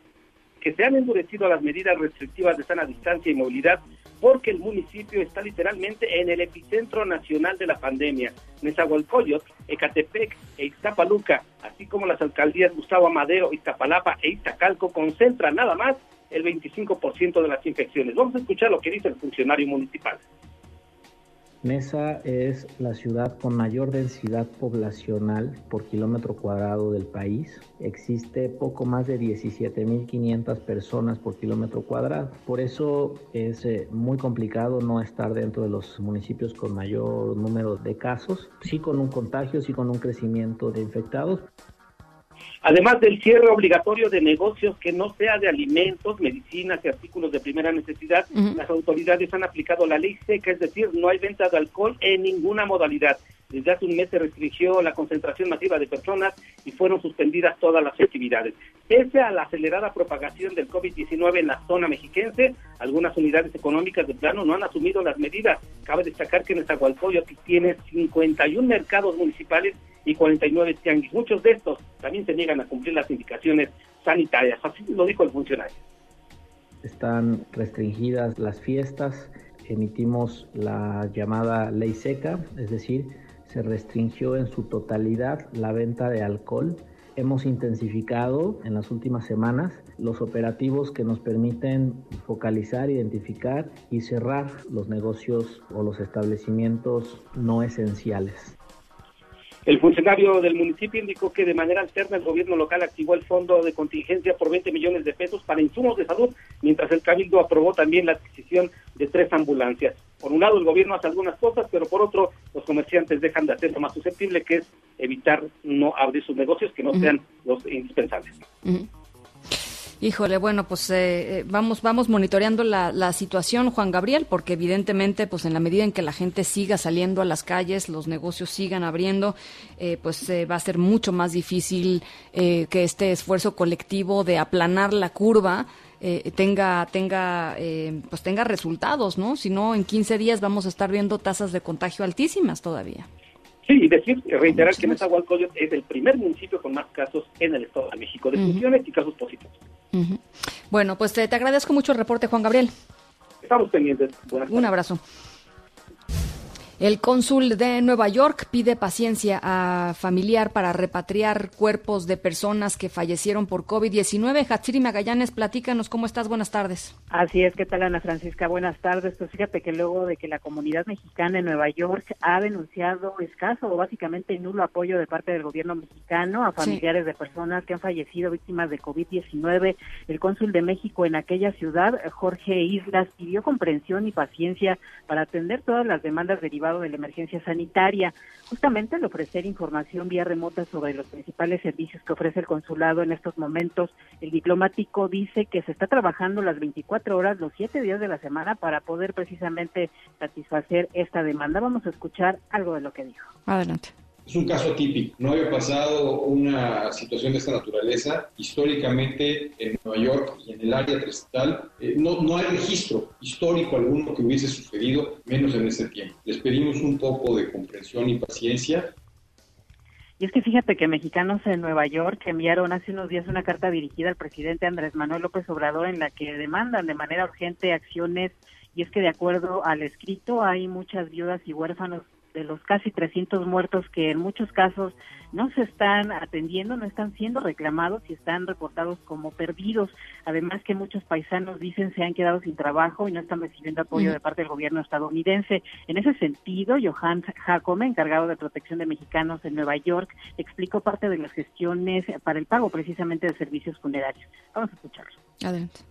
que se han endurecido las medidas restrictivas de sana distancia y movilidad porque el municipio está literalmente en el epicentro nacional de la pandemia. Nezahualcóyotl, Ecatepec e Iztapaluca, así como las alcaldías Gustavo Amadero, Iztapalapa e Iztacalco concentran nada más el 25% de las infecciones. Vamos a escuchar lo que dice el funcionario municipal. Mesa es la ciudad con mayor densidad poblacional por kilómetro cuadrado del país. Existe poco más de 17.500 personas por kilómetro cuadrado. Por eso es eh, muy complicado no estar dentro de los municipios con mayor número de casos. Sí con un contagio, sí con un crecimiento de infectados. Además del cierre obligatorio de negocios que no sea de alimentos, medicinas y artículos de primera necesidad, las autoridades han aplicado la ley seca, es decir, no hay venta de alcohol en ninguna modalidad. Desde hace un mes se restringió la concentración masiva de personas y fueron suspendidas todas las actividades. Pese a la acelerada propagación del COVID-19 en la zona mexiquense, algunas unidades económicas de plano no han asumido las medidas. Cabe destacar que Nezahualcóyotl tiene 51 mercados municipales y 49 tianguis. Muchos de estos también se niegan a cumplir las indicaciones sanitarias, así lo dijo el funcionario. Están restringidas las fiestas, emitimos la llamada ley seca, es decir, se restringió en su totalidad la venta de alcohol. Hemos intensificado en las últimas semanas los operativos que nos permiten focalizar, identificar y cerrar los negocios o los establecimientos no esenciales. El funcionario del municipio indicó que de manera alterna el gobierno local activó el fondo de contingencia por 20 millones de pesos para insumos de salud, mientras el cabildo aprobó también la adquisición de tres ambulancias. Por un lado, el gobierno hace algunas cosas, pero por otro, los comerciantes dejan de hacer lo más susceptible, que es evitar no abrir sus negocios que no sean los indispensables. Híjole, bueno, pues eh, eh, vamos, vamos monitoreando la, la, situación, Juan Gabriel, porque evidentemente, pues en la medida en que la gente siga saliendo a las calles, los negocios sigan abriendo, eh, pues va a ser mucho más difícil que este esfuerzo colectivo de aplanar la curva tenga, tenga, pues tenga resultados, ¿no? Si no, en 15 días vamos a estar viendo tasas de contagio altísimas todavía. Sí, y decir, reiterar que Nezahualcóyotl es el primer municipio con más casos en el Estado de México, de funciones y casos positivos. Bueno, pues te, te, agradezco mucho el reporte, Juan Gabriel. Estamos pendientes. Un abrazo. El cónsul de Nueva York pide paciencia a familiar para repatriar cuerpos de personas que fallecieron por COVID-19. Hatsiri Magallanes, platícanos cómo estás. Buenas tardes. Así es, ¿qué tal Ana Francisca? Buenas tardes. Pues fíjate que luego de que la comunidad mexicana en Nueva York ha denunciado escaso o básicamente nulo apoyo de parte del gobierno mexicano a familiares de personas que han fallecido víctimas de COVID-19, el cónsul de México en aquella ciudad, Jorge Islas, pidió comprensión y paciencia para atender todas las demandas derivadas de la emergencia sanitaria, justamente al ofrecer información vía remota sobre los principales servicios que ofrece el consulado en estos momentos. El diplomático dice que se está trabajando las 24 horas, los 7 días de la semana para poder precisamente satisfacer esta demanda. Vamos a escuchar algo de lo que dijo. Adelante. Es un caso típico. No había pasado una situación de esta naturaleza históricamente en Nueva York y en el área trestal. Eh, no, no hay registro histórico alguno que hubiese sucedido, menos en ese tiempo. Les pedimos un poco de comprensión y paciencia. Y es que fíjate que mexicanos en Nueva York enviaron hace unos días una carta dirigida al presidente Andrés Manuel López Obrador en la que demandan de manera urgente acciones y es que de acuerdo al escrito hay muchas viudas y huérfanos de los casi 300 muertos que en muchos casos no se están atendiendo, no están siendo reclamados y están reportados como perdidos. Además que muchos paisanos dicen se han quedado sin trabajo y no están recibiendo apoyo de parte del gobierno estadounidense. En ese sentido, Johannes Jacome, encargado de protección de mexicanos en Nueva York, explicó parte de las gestiones para el pago precisamente de servicios funerarios. Vamos a escucharlo. Adelante.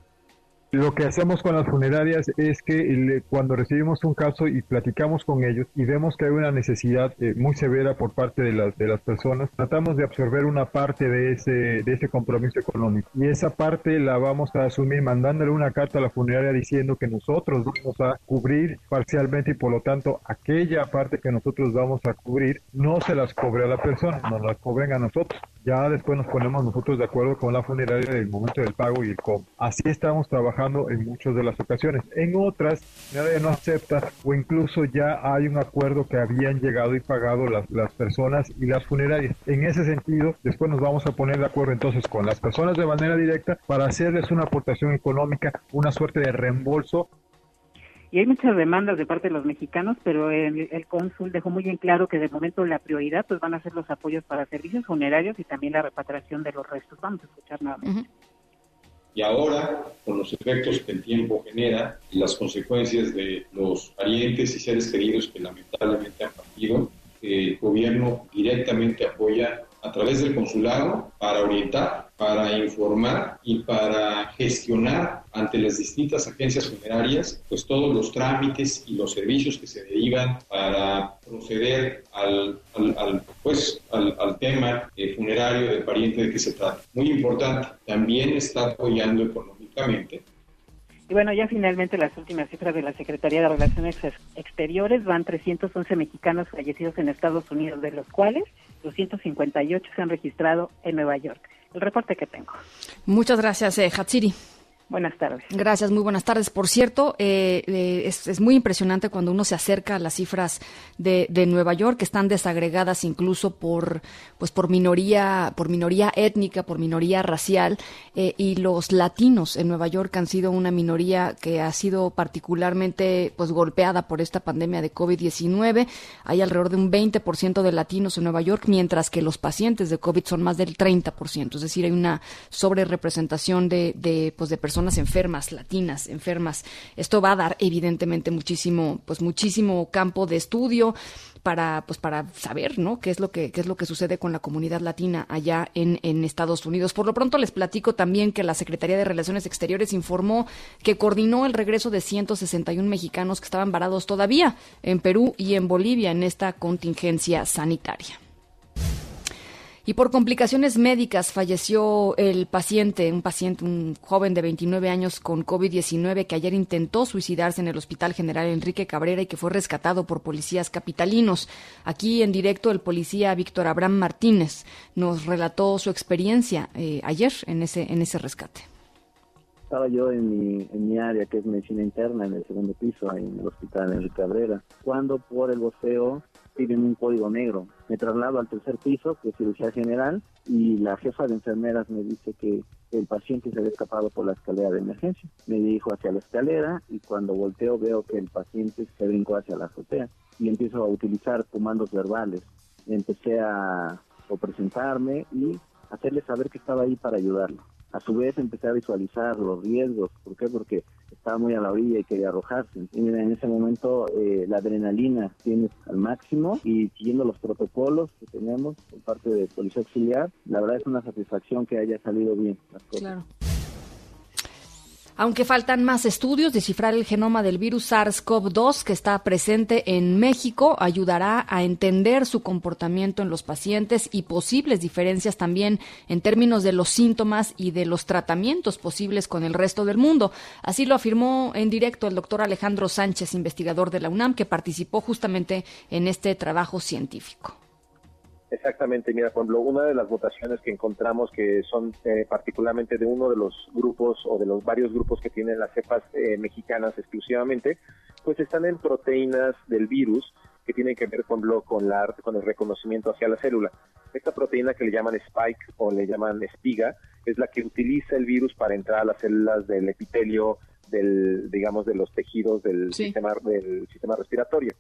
Lo que hacemos con las funerarias es que cuando recibimos un caso y platicamos con ellos y vemos que hay una necesidad eh, muy severa por parte de las, de las personas, tratamos de absorber una parte de ese, de ese compromiso económico. Y esa parte la vamos a asumir mandándole una carta a la funeraria diciendo que nosotros vamos a cubrir parcialmente y por lo tanto aquella parte que nosotros vamos a cubrir no se las cobre a la persona, nos las cobren a nosotros. Ya después nos ponemos nosotros de acuerdo con la funeraria del momento del pago y el cobro. Así estamos trabajando en muchas de las ocasiones. En otras, nadie no acepta o incluso ya hay un acuerdo que habían llegado y pagado las, las personas y las funerarias. En ese sentido, después nos vamos a poner de acuerdo entonces con las personas de manera directa para hacerles una aportación económica, una suerte de reembolso y hay muchas demandas de parte de los mexicanos, pero el, el, cónsul dejó muy en claro que de momento la prioridad pues van a ser los apoyos para servicios funerarios y también la repatriación de los restos. Vamos a escuchar nuevamente. Y ahora, con los efectos que el tiempo genera y las consecuencias de los parientes y seres queridos que lamentablemente han partido, el gobierno directamente apoya a través del consulado para orientar, para informar y para gestionar ante las distintas agencias funerarias pues todos los trámites y los servicios que se derivan para proceder al, al, pues, al, al tema eh, funerario del pariente de que se trata. Muy importante, también está apoyando económicamente y bueno, ya finalmente las últimas cifras de la Secretaría de Relaciones Exteriores van 311 mexicanos fallecidos en Estados Unidos, de los cuales 258 se han registrado en Nueva York. El reporte que tengo. Muchas gracias, eh, Hatsiri. Buenas tardes. Gracias, muy buenas tardes. Por cierto, eh, eh, es, muy impresionante cuando uno se acerca a las cifras de, Nueva York, que están desagregadas incluso por, pues por minoría, por minoría étnica, por minoría racial, eh, y los latinos en Nueva York han sido una minoría que ha sido particularmente, pues golpeada por esta pandemia de COVID-19. Hay alrededor de un 20% de latinos en Nueva York, mientras que los pacientes de COVID son más del 30%. Es decir, hay una sobrerepresentación de, de, pues de personas enfermas, latinas, enfermas. Esto va a dar evidentemente muchísimo, pues muchísimo campo de estudio para pues para saber no qué es lo que qué es lo que sucede con la comunidad latina allá en, en Estados Unidos por lo pronto les platico también que la Secretaría de Relaciones Exteriores informó que coordinó el regreso de 161 mexicanos que estaban varados todavía en Perú y en Bolivia en esta contingencia sanitaria. Y por complicaciones médicas falleció el paciente, un paciente, un joven de 29 años con COVID-19 que ayer intentó suicidarse en el Hospital General Enrique Cabrera y que fue rescatado por policías capitalinos. Aquí en directo el policía Víctor Abraham Martínez nos relató su experiencia eh, ayer en ese, en ese rescate. Estaba yo en mi, en mi área, que es medicina interna, en el segundo piso, en el Hospital Enrique Cabrera, cuando por el boceo tienen un código negro. Me traslado al tercer piso, que es cirugía general, y la jefa de enfermeras me dice que el paciente se había escapado por la escalera de emergencia. Me dirijo hacia la escalera y cuando volteo veo que el paciente se brincó hacia la azotea y empiezo a utilizar comandos verbales. Empecé a presentarme y hacerle saber que estaba ahí para ayudarlo a su vez empecé a visualizar los riesgos. ¿Por qué? Porque estaba muy a la orilla y quería arrojarse. Y en ese momento eh, la adrenalina tiene al máximo y siguiendo los protocolos que tenemos por parte de Policía Auxiliar, la verdad es una satisfacción que haya salido bien las cosas. Claro. Aunque faltan más estudios, descifrar el genoma del virus SARS-CoV-2 que está presente en México ayudará a entender su comportamiento en los pacientes y posibles diferencias también en términos de los síntomas y de los tratamientos posibles con el resto del mundo. Así lo afirmó en directo el doctor Alejandro Sánchez, investigador de la UNAM, que participó justamente en este trabajo científico. Exactamente, mira, por ejemplo, una de las votaciones que encontramos que son eh, particularmente de uno de los grupos o de los varios grupos que tienen las cepas eh, mexicanas exclusivamente, pues están en proteínas del virus que tienen que ver con, con, la, con el reconocimiento hacia la célula. Esta proteína que le llaman spike o le llaman espiga es la que utiliza el virus para entrar a las células del epitelio del, digamos, de los tejidos del sistema del sistema respiratorio.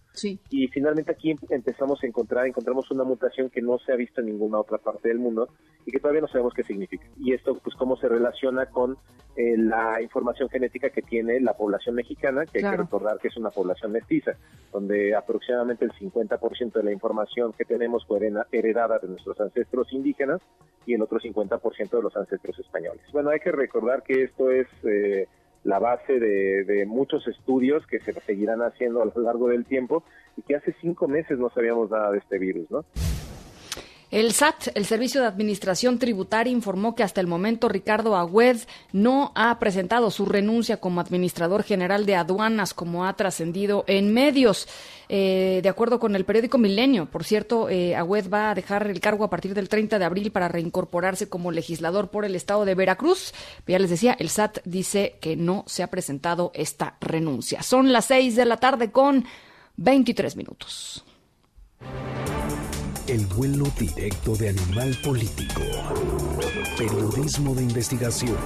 Y finalmente aquí empezamos a encontrar, encontramos una mutación que no se ha visto en ninguna otra parte del mundo y que todavía no sabemos qué significa. Y esto, pues, cómo se relaciona con eh, la información genética que tiene la población mexicana, que hay que recordar que es una población mestiza, donde aproximadamente el 50% de la información que tenemos fue heredada de nuestros ancestros indígenas y el otro 50% de los ancestros españoles. Bueno, hay que recordar que esto es eh, la base de, muchos estudios que se seguirán haciendo a lo largo del tiempo y que hace cinco meses no sabíamos nada de este virus, ¿no? El SAT, el Servicio de Administración Tributaria, informó que hasta el momento Ricardo Agüed no ha presentado su renuncia como administrador general de aduanas, como ha trascendido en medios. Eh, de acuerdo con el periódico Milenio, por cierto, eh, Agüed va a dejar el cargo a partir del 30 de abril para reincorporarse como legislador por el estado de Veracruz. Ya les decía, el SAT dice que no se ha presentado esta renuncia. Son las seis de la tarde con 23 minutos. El vuelo directo de animal político. Periodismo de investigación.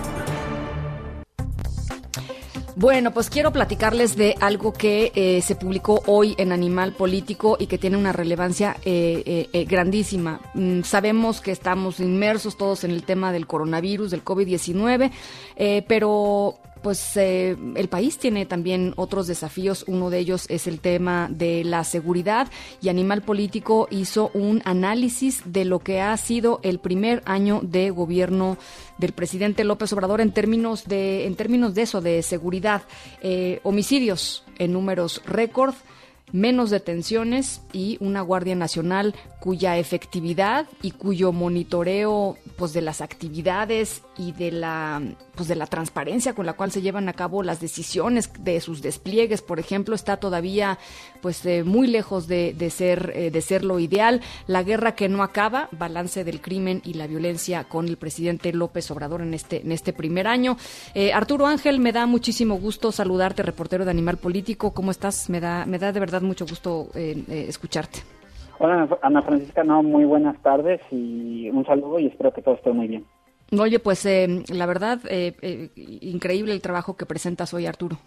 Bueno, pues quiero platicarles de algo que eh, se publicó hoy en Animal Político y que tiene una relevancia eh, eh, grandísima. Mm, sabemos que estamos inmersos todos en el tema del coronavirus, del COVID-19, pero pues eh, el país tiene también otros desafíos. Uno de ellos es el tema de la seguridad y Animal Político hizo un análisis de lo que ha sido el primer año de gobierno del presidente López Obrador en términos de en términos de eso de seguridad, eh, homicidios en números récord menos detenciones y una Guardia Nacional cuya efectividad y cuyo monitoreo pues de las actividades y de la pues de la transparencia con la cual se llevan a cabo las decisiones de sus despliegues, por ejemplo, está todavía pues eh, muy lejos de, ser eh, de ser lo ideal. La guerra que no acaba, balance del crimen y la violencia con el presidente López Obrador en este en este primer año. Eh, Arturo Ángel, me da muchísimo gusto saludarte, reportero de Animal Político. ¿Cómo estás? Me da me da de verdad mucho gusto escucharte. Hola Ana Francisca, no, muy buenas tardes y un saludo y espero que todo esté muy bien. Oye, pues eh, la verdad, eh, eh, increíble el trabajo que presentas hoy, Arturo.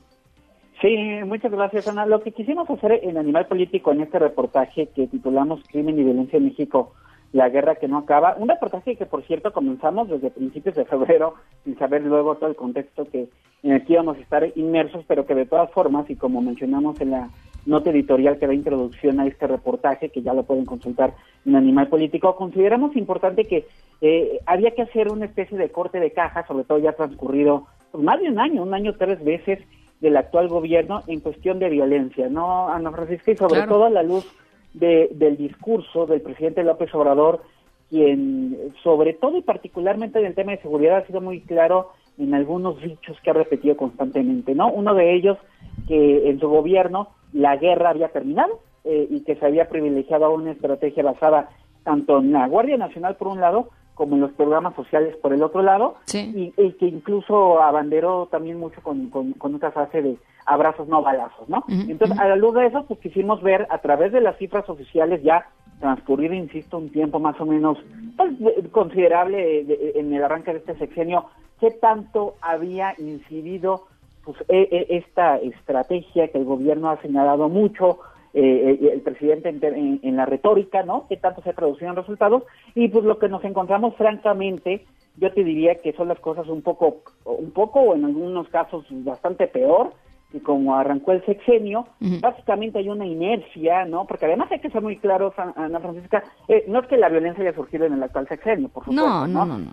Sí, muchas gracias, Ana. Lo que quisimos hacer en Animal Político en este reportaje que titulamos Crimen y Violencia en México, la guerra que no acaba, un reportaje que, por cierto, comenzamos desde principios de febrero, sin saber luego todo el contexto que en el que íbamos a estar inmersos, pero que de todas formas, y como mencionamos en la nota editorial que da introducción a este reportaje, que ya lo pueden consultar en Animal Político, consideramos importante que eh, había que hacer una especie de corte de caja, sobre todo ya transcurrido pues, más de un año, un año tres veces del actual gobierno en cuestión de violencia, ¿no, Ana Francisca? Y sobre todo a la luz de, del discurso del presidente López Obrador, quien sobre todo y particularmente en el tema de seguridad ha sido muy claro en algunos dichos que ha repetido constantemente, ¿no? Uno de ellos que en su gobierno la guerra había terminado eh, y que se había privilegiado a una estrategia basada tanto en la Guardia Nacional por un lado como en los programas sociales por el otro lado y, que incluso abanderó también mucho con, con, otra fase de abrazos no balazos, ¿no? Entonces, a la luz de eso, pues quisimos ver a través de las cifras oficiales ya transcurrido, insisto, un tiempo más o menos pues, considerable en el arranque de este sexenio, qué tanto había incidido pues, e, e, esta estrategia que el gobierno ha señalado mucho, eh, eh, el presidente en, la retórica, ¿no? ¿Qué tanto se traducido en resultados? Y pues lo que nos encontramos, francamente, yo te diría que son las cosas un poco, un poco o en algunos casos bastante peor, y como arrancó el sexenio, básicamente hay una inercia, ¿no? Porque además hay que ser muy claros, Ana Francisca, eh, no es que la violencia haya surgido en el actual sexenio, por supuesto, no, no, no,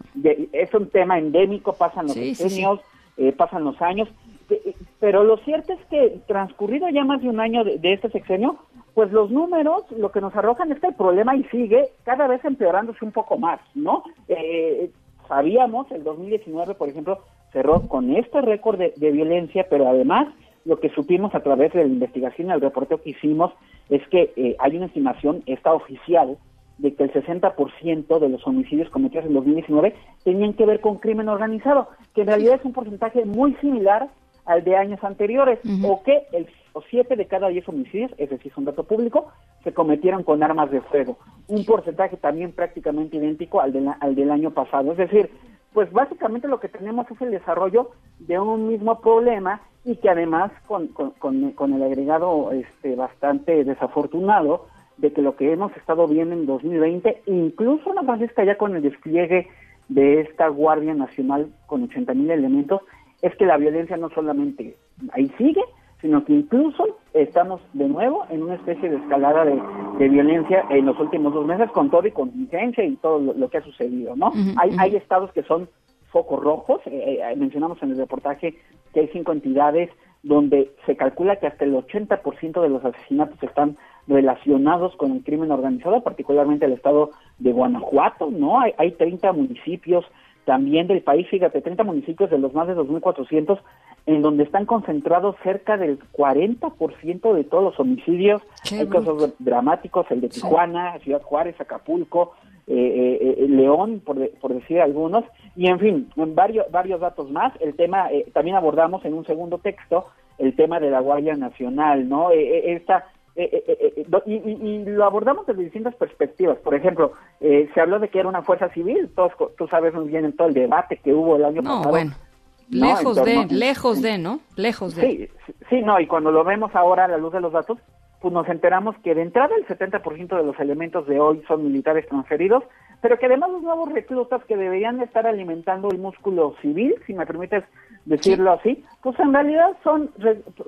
es un tema endémico, pasan los sexenios, pasan los años, pero lo cierto es que transcurrido ya más de un año de, este sexenio, pues los números lo que nos arrojan es que el problema y sigue cada vez empeorándose un poco más, ¿no? Eh, sabíamos, el 2019, por ejemplo, cerró con este récord de, violencia, pero además lo que supimos a través de la investigación y el reporteo que hicimos es que eh, hay una estimación, esta oficial, de que el 60% de los homicidios cometidos en 2019 tenían que ver con crimen organizado, que en realidad es un porcentaje muy similar al de años anteriores, o que el o siete de cada diez homicidios, es decir, es un dato público, se cometieron con armas de fuego. Un porcentaje también prácticamente idéntico al, de al del año pasado. Es decir, pues básicamente lo que tenemos es el desarrollo de un mismo problema y que además con, con, el agregado este, bastante desafortunado de que lo que hemos estado viendo en 2020, incluso la Francisca ya con el despliegue de esta Guardia Nacional con 80 mil elementos, es que la violencia no solamente ahí sigue, sino que incluso estamos de nuevo en una especie de escalada de, violencia en los últimos dos meses con todo y contingencia y todo lo, que ha sucedido, ¿no? hay, hay estados que son focos rojos, eh, eh, mencionamos en el reportaje que hay cinco entidades donde se calcula que hasta el 80% de los asesinatos están relacionados con el crimen organizado, particularmente el estado de Guanajuato, ¿no? Hay, hay 30 municipios también del país, fíjate, 30 municipios de los más de 2.400, en donde están concentrados cerca del 40% de todos los homicidios. Hay casos dramáticos, el de Tijuana, Ciudad Juárez, Acapulco, eh, eh, eh, León, por, por, decir algunos, y en fin, varios, varios datos más. El tema, también abordamos en un segundo texto, el tema de la Guardia Nacional, ¿no? esta eh, eh, eh, y, lo abordamos desde distintas perspectivas. Por ejemplo, se habló de que era una fuerza civil. Todos, tú sabes muy bien en todo el debate que hubo el año pasado Lejos de, lejos de, ¿no? Lejos de. Sí, sí, no, y cuando lo vemos ahora a la luz de los datos, pues nos enteramos que de entrada el 70% de los elementos de hoy son militares transferidos, pero que además los nuevos reclutas que deberían estar alimentando el músculo civil, si me permites decirlo así, pues en realidad son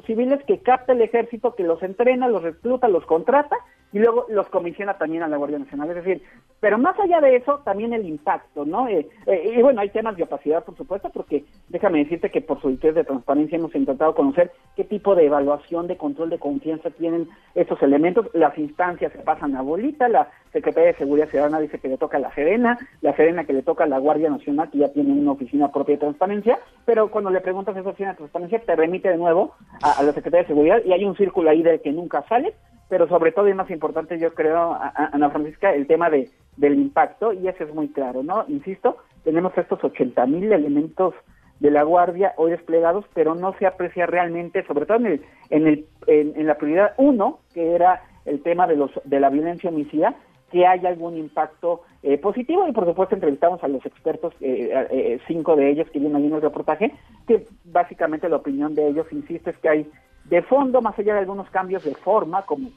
civiles que capta el ejército, que los entrena, los recluta, los contrata y luego los comisiona también a la Guardia Nacional. Es decir, pero más allá de eso, también el impacto, ¿no? Eh, eh, y bueno, hay temas de opacidad, por supuesto, porque déjame decirte que por su de transparencia hemos intentado conocer qué tipo de evaluación, de control de confianza tienen estos elementos. Las instancias se pasan a bolita, la Secretaría de Seguridad Ciudadana dice que le toca a la Serena, la Serena que le toca a la Guardia Nacional, que ya tiene una oficina propia de transparencia, pero cuando le preguntas esa oficina de transparencia, te remite de nuevo a, la Secretaría de Seguridad y hay un círculo ahí de que nunca sale pero sobre todo y más importante yo creo, Ana Francisca, el tema de del impacto, y ese es muy claro, ¿no? Insisto, tenemos estos 80 mil elementos de la Guardia hoy desplegados, pero no se aprecia realmente, sobre todo en, el, en, el, en, la prioridad uno, que era el tema de, los, de la violencia homicida, que haya algún impacto eh, positivo. Y por supuesto entrevistamos a los expertos, eh, eh, cinco de ellos que vienen ahí en el reportaje, que básicamente la opinión de ellos, insisto, es que hay de fondo, más allá de algunos cambios de forma, como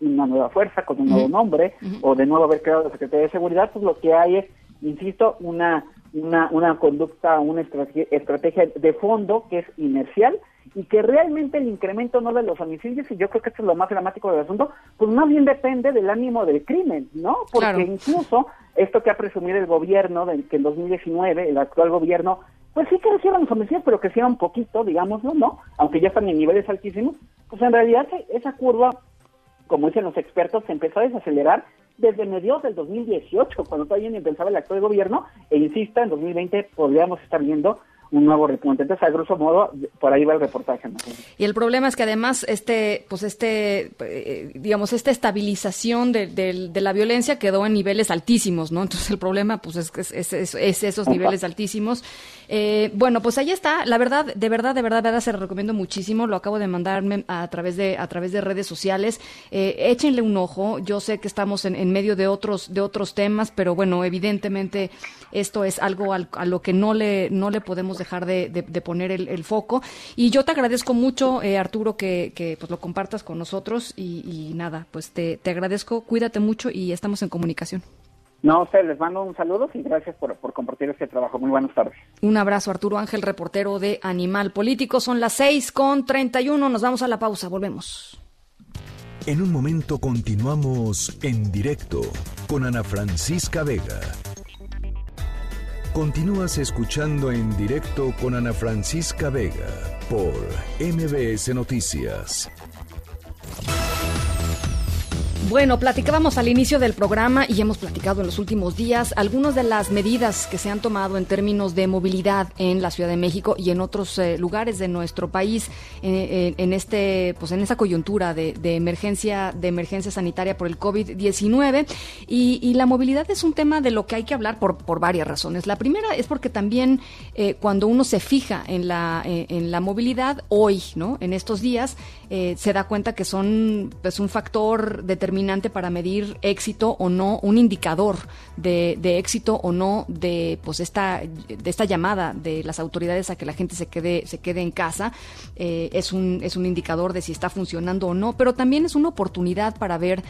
una nueva fuerza, con un nuevo nombre, o de nuevo haber creado la Secretaría de Seguridad, pues lo que hay es, insisto, una, una, una conducta, una estrategia, estrategia de fondo que es inercial y que realmente el incremento no de los homicidios, y yo creo que esto es lo más dramático del asunto, pues más bien depende del ánimo del crimen, ¿no? Porque incluso esto que ha presumido el gobierno, de que en 2019 el actual gobierno pues sí crecieron los homicidios, pero crecieron un poquito, digámoslo, ¿no? Aunque ya están en niveles altísimos, pues en realidad esa curva, como dicen los expertos, se empezó a desacelerar desde mediados del 2018, cuando todavía ni pensaba el actual gobierno, e insista, en 2020 podríamos estar viendo un nuevo repunte. Entonces, a grosso modo, por ahí va el reportaje. Y el problema es que además, este, pues este, eh, digamos, esta estabilización de, de, la violencia quedó en niveles altísimos, ¿no? Entonces, el problema, pues, es, es, es, esos niveles altísimos. Eh, bueno, pues ahí está. La verdad, de verdad, de verdad, de verdad, se lo recomiendo muchísimo. Lo acabo de mandarme a través de, a través de redes sociales. Eh, échenle un ojo. Yo sé que estamos en, en, medio de otros, de otros temas, pero bueno, evidentemente esto es algo a lo que no le, no le podemos dejar de, poner el, foco. Y yo te agradezco mucho, eh, Arturo, que, que, pues lo compartas con nosotros y, nada, pues te, te, agradezco, cuídate mucho y estamos en comunicación. No, usted les mando un saludo y gracias por, por compartir este trabajo. Muy buenas tardes. Un abrazo, Arturo Ángel, reportero de Animal Político. Son las 6 con 31. Nos vamos a la pausa. Volvemos. En un momento continuamos en directo con Ana Francisca Vega. Continúas escuchando en directo con Ana Francisca Vega por MBS Noticias. Bueno, platicábamos al inicio del programa y hemos platicado en los últimos días algunas de las medidas que se han tomado en términos de movilidad en la Ciudad de México y en otros eh, lugares de nuestro país eh, en este, pues en esa coyuntura de, emergencia, de emergencia sanitaria por el COVID-19 y, la movilidad es un tema de lo que hay que hablar por, por varias razones. La primera es porque también eh, cuando uno se fija en la, en la movilidad hoy, ¿no? En estos días se da cuenta que son pues un factor determinante para medir éxito o no, un indicador de, éxito o no de pues esta, de esta llamada de las autoridades a que la gente se quede, se quede en casa. Eh, es, un, es un indicador de si está funcionando o no, pero también es una oportunidad para ver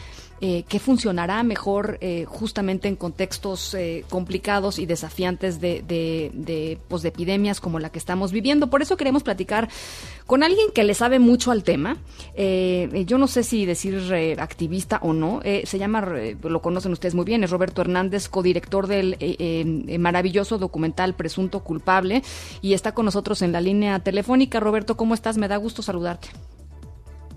eh, qué funcionará mejor eh, justamente en contextos complicados y desafiantes de, de, pues, de epidemias como la que estamos viviendo. Por eso queremos platicar con alguien que le sabe mucho al tema. yo no sé si decir activista o no. Eh, se llama, eh, lo conocen ustedes muy bien, es Roberto Hernández, codirector del eh, maravilloso documental Presunto Culpable, y está con nosotros en la línea telefónica. Roberto, ¿cómo estás? Me da gusto saludarte.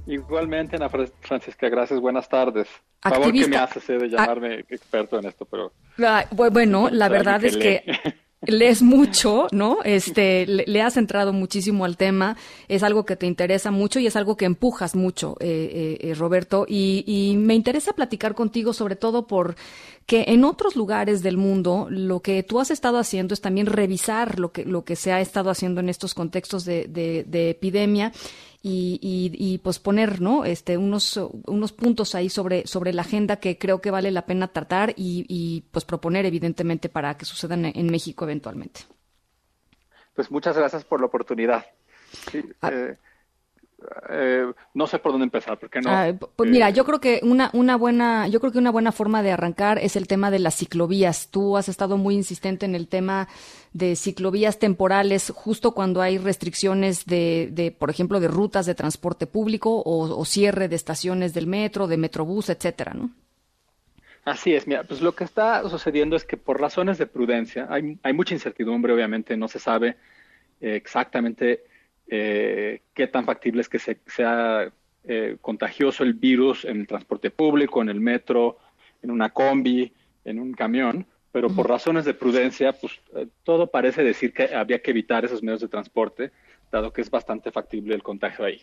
Igualmente, Ana Francisca, gracias, buenas tardes. Favor que me haces de ah. llamarme experto en esto, pero... Ah, bueno, la verdad es que... lees mucho, ¿no? Este, le, has entrado muchísimo al tema, es algo que te interesa mucho y es algo que empujas mucho, eh, eh, eh, Roberto. Y, y, me interesa platicar contigo sobre todo por que en otros lugares del mundo lo que tú has estado haciendo es también revisar lo que, lo que se ha estado haciendo en estos contextos de, de, de epidemia y, y, pues poner ¿no? este, unos, unos puntos ahí sobre, sobre la agenda que creo que vale la pena tratar y, y pues proponer evidentemente para que sucedan en México eventualmente. Pues muchas gracias por la oportunidad. Ah. Eh, eh, no sé por dónde empezar, porque no. Ah, pues mira, yo creo que una, una buena, yo creo que una buena forma de arrancar es el tema de las ciclovías. Tú has estado muy insistente en el tema de ciclovías temporales, justo cuando hay restricciones de, de por ejemplo, de rutas de transporte público o, cierre de estaciones del metro, de metrobús, etcétera, ¿no? Así es, mira, pues lo que está sucediendo es que por razones de prudencia, hay, hay mucha incertidumbre, obviamente, no se sabe eh, exactamente eh, qué tan factible es que sea eh, contagioso el virus en el transporte público, en el metro, en una combi, en un camión, pero por razones de prudencia, pues eh, todo parece decir que había que evitar esos medios de transporte, dado que es bastante factible el contagio ahí.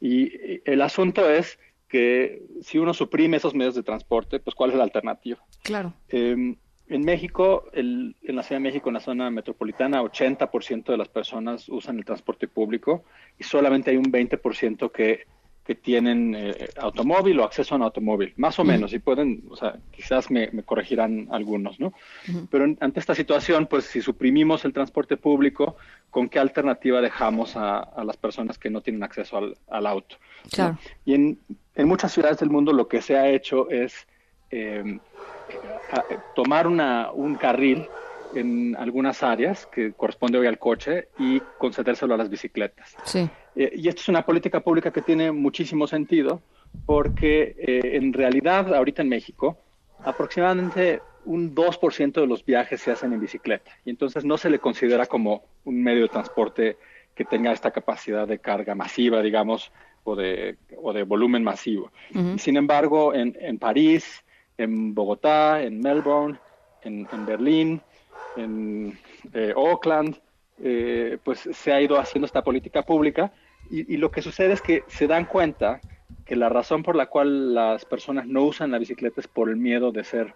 y el asunto es que si uno suprime esos medios de transporte, pues ¿cuál es la alternativa? Claro. Em, en México, en la Ciudad de México, en la zona metropolitana, 80% de las personas usan el transporte público y solamente hay un 20% que, que tienen eh, automóvil o acceso a un automóvil, más o menos, y pueden, o sea, quizás me, corregirán algunos, ¿no? Pero ante esta situación, pues si suprimimos el transporte público, ¿con qué alternativa dejamos a, las personas que no tienen acceso al, auto? Claro. Y en, en, muchas ciudades del mundo lo que se ha hecho es... Eh, tomar una, un carril en algunas áreas que corresponde hoy al coche y concedérselo a las bicicletas. Sí. Eh, y esto es una política pública que tiene muchísimo sentido porque eh, en realidad ahorita en México aproximadamente un 2% de los viajes se hacen en bicicleta y entonces no se le considera como un medio de transporte que tenga esta capacidad de carga masiva, digamos, o de, o de volumen masivo. Sin embargo, en, en París, en Bogotá, en Melbourne, en, Berlín, en eh, Oakland, eh, pues se ha ido haciendo esta política pública y, lo que sucede es que se dan cuenta que la razón por la cual las personas no usan la bicicleta es por el miedo de ser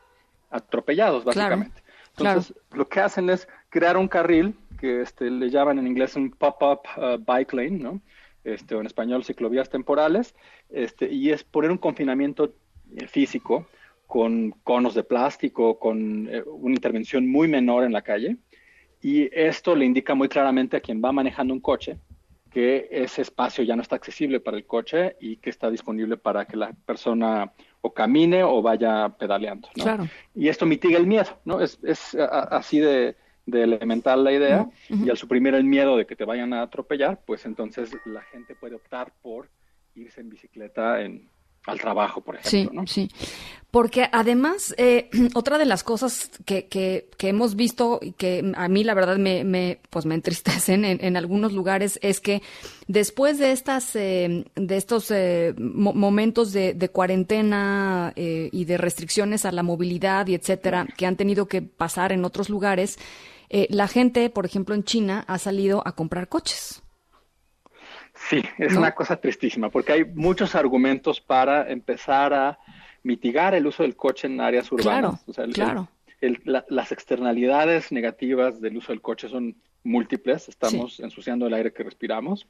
atropellados, básicamente. Entonces, lo que hacen es crear un carril que este, le llaman en inglés un pop-up uh, bike lane, ¿no? Este, o en español ciclovías temporales, este, y es poner un confinamiento eh, físico con conos de plástico, con eh, una intervención muy menor en la calle. Y esto le indica muy claramente a quien va manejando un coche que ese espacio ya no está accesible para el coche y que está disponible para que la persona o camine o vaya pedaleando. Y esto mitiga el miedo, ¿no? Es, así de, elemental la idea y al suprimir el miedo de que te vayan a atropellar, pues entonces la gente puede optar por irse en bicicleta en, al trabajo, por ejemplo. Sí, sí. Porque además, eh, otra de las cosas que, que, hemos visto y que a mí la verdad me, me pues me entristecen en, algunos lugares es que después de estas eh, de estos eh, momentos de, de cuarentena y de restricciones a la movilidad y etcétera que han tenido que pasar en otros lugares, la gente, por ejemplo, en China ha salido a comprar coches. Sí, es una cosa tristísima, porque hay muchos argumentos para empezar a mitigar el uso del coche en áreas urbanas. Claro, las externalidades negativas del uso del coche son múltiples. Estamos ensuciando el aire que respiramos,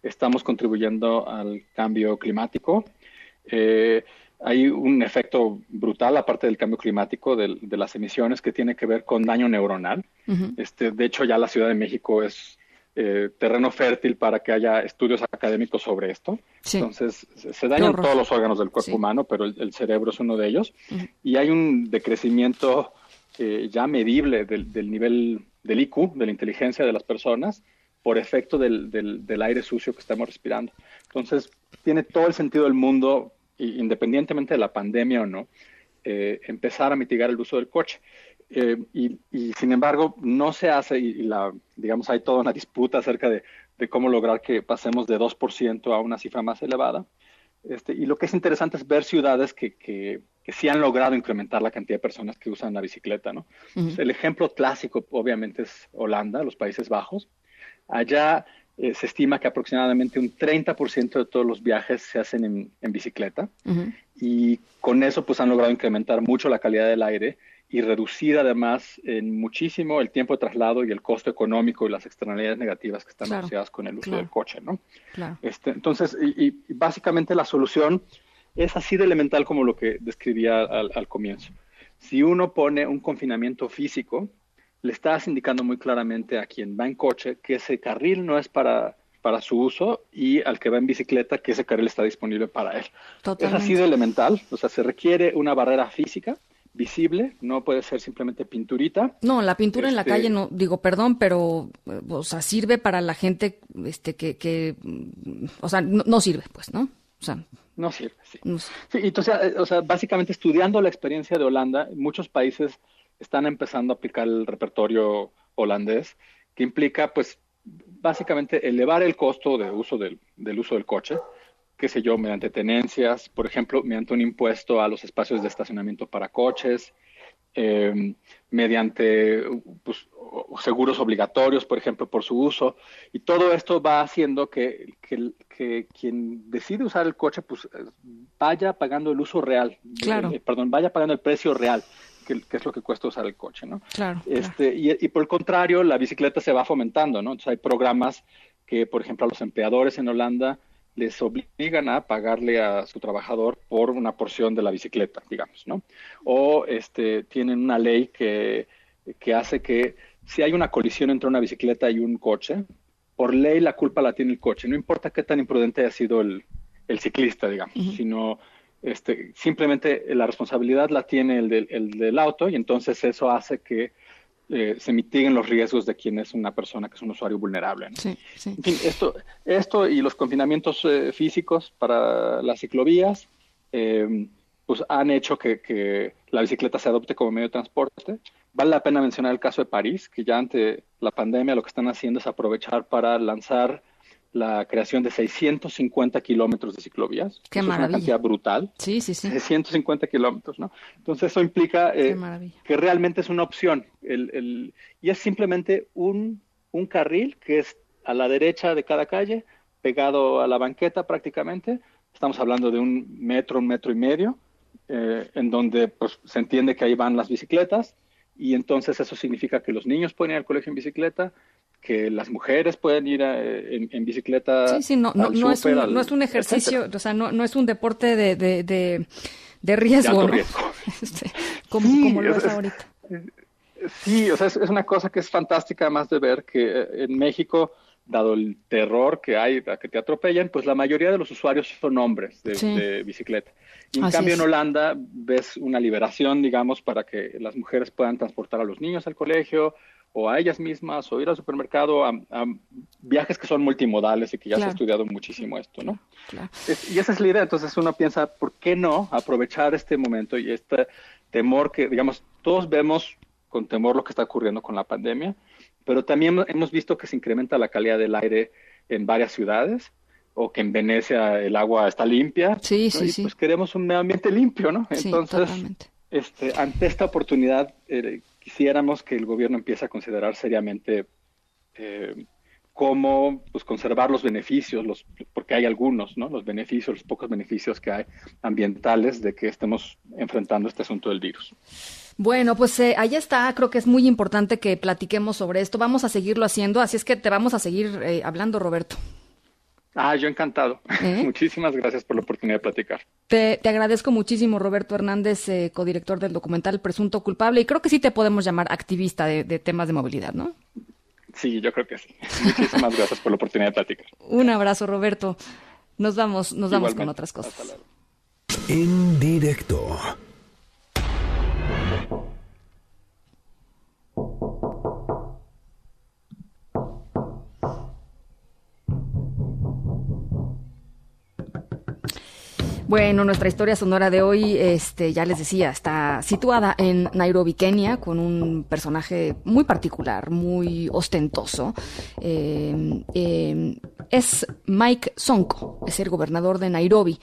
estamos contribuyendo al cambio climático. Eh, hay un efecto brutal, aparte del cambio climático, de, las emisiones, que tiene que ver con daño neuronal. este, de hecho, ya la Ciudad de México es eh, terreno fértil para que haya estudios académicos sobre esto. Entonces, se dañan todos los órganos del cuerpo humano, pero el, cerebro es uno de ellos. Y hay un decrecimiento eh, ya medible del, nivel del IQ, de la inteligencia de las personas, por efecto del, del, aire sucio que estamos respirando. Entonces, tiene todo el sentido del mundo, independientemente de la pandemia o no, eh, empezar a mitigar el uso del coche. Eh, y, sin embargo no se hace y, la digamos hay toda una disputa acerca de, cómo lograr que pasemos de 2% a una cifra más elevada. Este, y lo que es interesante es ver ciudades que, que, sí han logrado incrementar la cantidad de personas que usan la bicicleta. ¿no? El ejemplo clásico obviamente es Holanda, los Países Bajos. Allá eh, se estima que aproximadamente un 30% de todos los viajes se hacen en, bicicleta y con eso pues han logrado incrementar mucho la calidad del aire y reducir además en muchísimo el tiempo de traslado y el costo económico y las externalidades negativas que están asociadas con el uso del coche, ¿no? Este, entonces, y, básicamente la solución es así de elemental como lo que describía al, comienzo. Si uno pone un confinamiento físico, le estás indicando muy claramente a quien va en coche que ese carril no es para, para su uso y al que va en bicicleta que ese carril está disponible para él. Totalmente. Es así de elemental, o sea, se requiere una barrera física visible, no puede ser simplemente pinturita. No, la pintura en la Este- calle no, digo, perdón, pero, eh, o sea, sirve para la gente, este, que, que, mm, o sea, no, no sirve, pues, ¿no? O sea, No sirve, sí. no sé. Sí, entonces, eh, o sea, básicamente estudiando la experiencia de Holanda, muchos países están empezando a aplicar el repertorio holandés, que implica, pues, básicamente elevar el costo de uso del, del uso del coche, qué sé yo, mediante tenencias, por ejemplo, mediante un impuesto a los espacios de estacionamiento para coches, eh, mediante pues, seguros obligatorios, por ejemplo, por su uso. Y todo esto va haciendo que, que- que quien decide usar el coche pues, vaya pagando el uso real, Claro. eh, perdón, vaya pagando el precio real, que, que es lo que cuesta usar el coche, ¿no? Claro. Este, y, y por el contrario, la bicicleta se va fomentando, ¿no? Entonces hay programas que, por ejemplo, a los empleadores en Holanda les obligan a pagarle a su trabajador por una porción de la bicicleta, digamos, ¿no? O este, tienen una ley que, que hace que si hay una colisión entre una bicicleta y un coche, por ley la culpa la tiene el coche, no importa qué tan imprudente haya sido el, el ciclista, digamos, sino este, simplemente la responsabilidad la tiene el del, el del auto y entonces eso hace que eh, se mitiguen los riesgos de quien es una persona que es un usuario vulnerable. ¿no? Sí, sí. En fin, esto, esto y los confinamientos eh, físicos para las ciclovías, eh, pues han hecho que, que la bicicleta se adopte como medio de transporte. Vale la pena mencionar el caso de París, que ya ante la pandemia lo que están haciendo es aprovechar para lanzar la creación de 650 kilómetros de ciclovías. Qué Eso maravilla. Es una cantidad brutal. Sí, sí, sí. 650 kilómetros, ¿no? Entonces eso implica eh, que realmente es una opción. El, el- y es simplemente un, un carril que es a la derecha de cada calle, pegado a la banqueta prácticamente. Estamos hablando de un metro, un metro y medio, eh, en donde pues, se entiende que ahí van las bicicletas. Y entonces eso significa que los niños pueden ir al colegio en bicicleta, que las mujeres pueden ir a- en, en bicicleta. Sí, sí, no, es, un, al- no es un ejercicio, etcétera. o sea, no, no es un deporte de, de, de, de riesgo, riesgo. Este, como, Sí, como lo es- es es- ahorita. Sí, o sea, es, una cosa que es fantástica además de ver que eh, en México, dado el terror que hay a que te atropellan, pues la mayoría de los usuarios son hombres de, Sí. de bicicleta. Y en Así cambio en Holanda ves una liberación, digamos, para que las mujeres puedan transportar a los niños al colegio o a ellas mismas o ir al supermercado a, a viajes que son multimodales y que ya se Claro. ha estudiado muchísimo esto, ¿no? Claro. Es- y esa es la idea. Entonces uno piensa, ¿por qué no aprovechar este momento y este temor que, digamos, todos vemos con temor lo que está ocurriendo con la pandemia, pero también hemos visto que se incrementa la calidad del aire en varias ciudades o que en Venecia el agua está limpia. Sí, ¿no? sí, y sí. pues queremos un medio ambiente limpio, ¿no? Sí, Entonces, totalmente. este, ante esta oportunidad, eh, quisiéramos que el gobierno empiece a considerar seriamente eh, cómo pues, conservar los beneficios, los, porque hay algunos, ¿no? Los beneficios, los pocos beneficios que hay ambientales de que estemos enfrentando este asunto del virus. Bueno, pues eh, ahí está, creo que es muy importante que platiquemos sobre esto, vamos a seguirlo haciendo, así es que te vamos a seguir eh, hablando, Roberto. Ah, yo encantado. ¿Eh? Muchísimas gracias por la oportunidad de platicar. Te, te agradezco muchísimo, Roberto Hernández, eh, codirector del documental Presunto Culpable, y creo que sí te podemos llamar activista de, de temas de movilidad, ¿no? Sí, yo creo que sí. Muchísimas gracias por la oportunidad de platicar. Un abrazo, Roberto. Nos vamos, nos vamos con otras cosas. En directo. Bueno, nuestra historia sonora de hoy, este, ya les decía, está situada en Nairobi, Kenia, con un personaje muy particular, muy ostentoso. Eh, eh, es Mike Sonko, es el gobernador de Nairobi.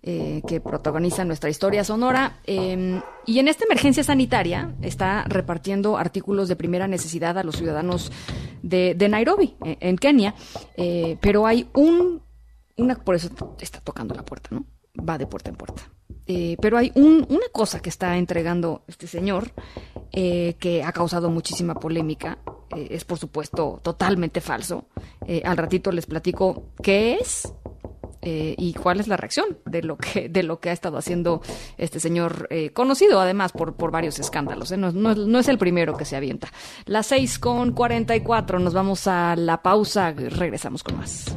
eh, que protagoniza nuestra historia sonora. eh, y en esta emergencia sanitaria está repartiendo artículos de primera necesidad a los ciudadanos de, de Nairobi, eh, en Kenia. Eh, pero hay un, una, por eso está tocando la puerta, ¿no? Va de puerta en puerta. Eh, pero hay un- una cosa que está entregando este señor eh, que ha causado muchísima polémica. Eh, es, por supuesto, totalmente falso. Al ratito les platico qué es y cuál es la reacción de lo que, de lo que ha estado haciendo este señor conocido además por, por varios escándalos. No, no, es el primero que se avienta. Las seis con 44, nos vamos a la pausa, regresamos con más.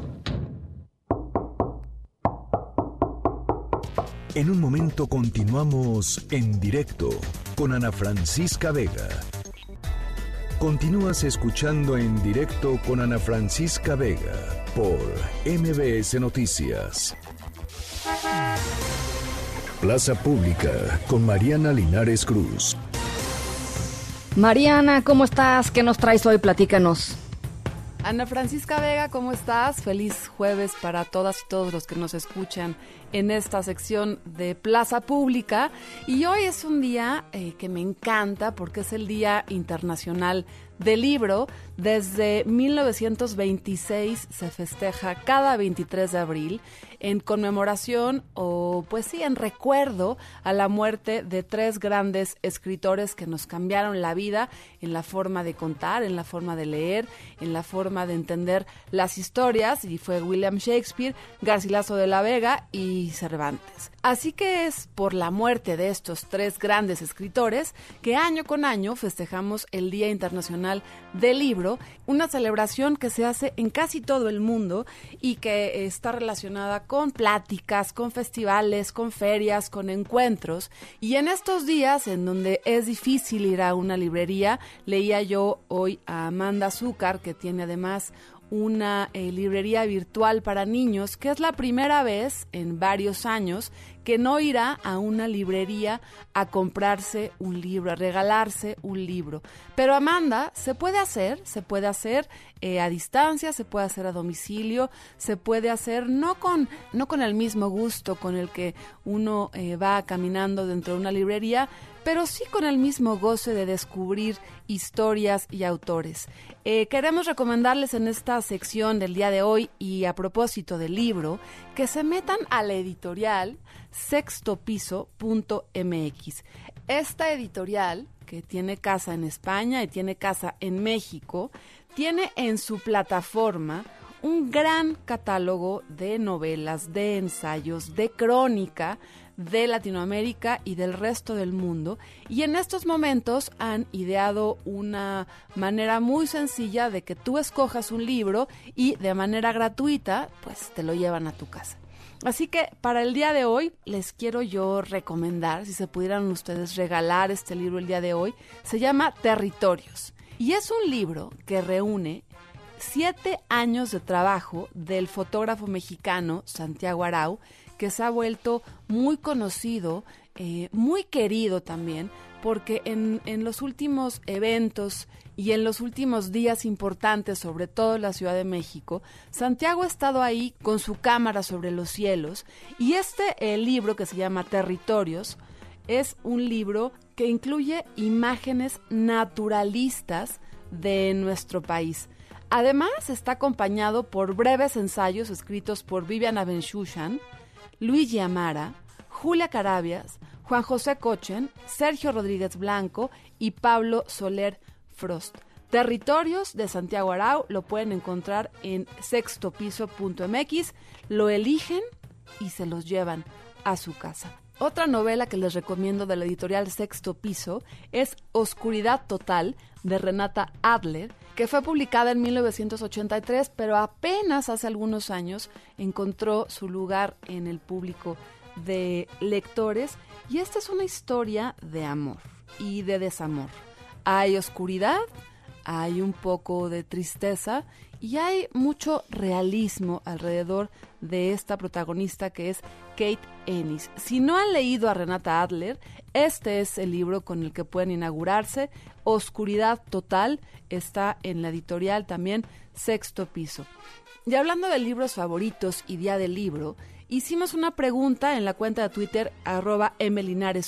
En un momento continuamos en directo con Ana Francisca Vega. Continúas escuchando en directo con Ana Francisca Vega por MBS Noticias. Plaza Pública con Mariana Linares Cruz. Mariana, ¿cómo estás? ¿Qué nos traes hoy? Platícanos. Ana Francisca Vega, ¿cómo estás? Feliz jueves para todas y todos los que nos escuchan en esta sección de Plaza Pública. Y hoy es un día eh, que me encanta porque es el Día Internacional del Libro. Desde 1926 se festeja cada 23 de abril en conmemoración o pues sí, en recuerdo a la muerte de tres grandes escritores que nos cambiaron la vida en la forma de contar, en la forma de leer, en la forma de entender las historias y fue William Shakespeare, Garcilaso de la Vega y Cervantes. Así que es por la muerte de estos tres grandes escritores que año con año festejamos el Día Internacional del Libro, una celebración que se hace en casi todo el mundo y que está relacionada con pláticas, con festivales, con ferias, con encuentros. Y en estos días en donde es difícil ir a una librería, leía yo hoy a Amanda Azúcar, que tiene además una eh, librería virtual para niños, que es la primera vez en varios años que no irá a una librería a comprarse un libro, a regalarse un libro. Pero Amanda, se puede hacer, se puede hacer eh, a distancia, se puede hacer a domicilio, se puede hacer no con, no con el mismo gusto con el que uno eh, va caminando dentro de una librería, pero sí con el mismo goce de descubrir historias y autores. Eh, queremos recomendarles en esta sección del día de hoy y a propósito del libro que se metan a la editorial sextopiso.mx. Esta editorial, que tiene casa en España y tiene casa en México, tiene en su plataforma un gran catálogo de novelas, de ensayos, de crónica, de Latinoamérica y del resto del mundo. Y en estos momentos han ideado una manera muy sencilla de que tú escojas un libro y de manera gratuita, pues te lo llevan a tu casa. Así que para el día de hoy les quiero yo recomendar, si se pudieran ustedes regalar este libro el día de hoy, se llama Territorios. Y es un libro que reúne siete años de trabajo del fotógrafo mexicano Santiago Arau, que se ha vuelto muy conocido, eh, muy querido también, porque en, en, los últimos eventos y en los últimos días importantes, sobre todo en la Ciudad de México, Santiago ha estado ahí con su cámara sobre los cielos. Y este el libro que se llama Territorios es un libro que incluye imágenes naturalistas de nuestro país. Además, está acompañado por breves ensayos escritos por Vivian Abenshushan, Luigi Amara, Julia Carabias, Juan José Cochen, Sergio Rodríguez Blanco y Pablo Soler Frost. Territorios de Santiago Arau lo pueden encontrar en sextopiso.mx, lo eligen y se los llevan a su casa. Otra novela que les recomiendo de la editorial Sexto Piso es Oscuridad Total de Renata Adler, que fue publicada en 1983, pero apenas hace algunos años encontró su lugar en el público de lectores y esta es una historia de amor y de desamor. Hay oscuridad, hay un poco de tristeza y hay mucho realismo alrededor de esta protagonista que es Kate Ennis. Si no han leído a Renata Adler, este es el libro con el que pueden inaugurarse. Oscuridad Total está en la editorial también Sexto Piso. Y hablando de libros favoritos y día del libro, hicimos una pregunta en la cuenta de Twitter arroba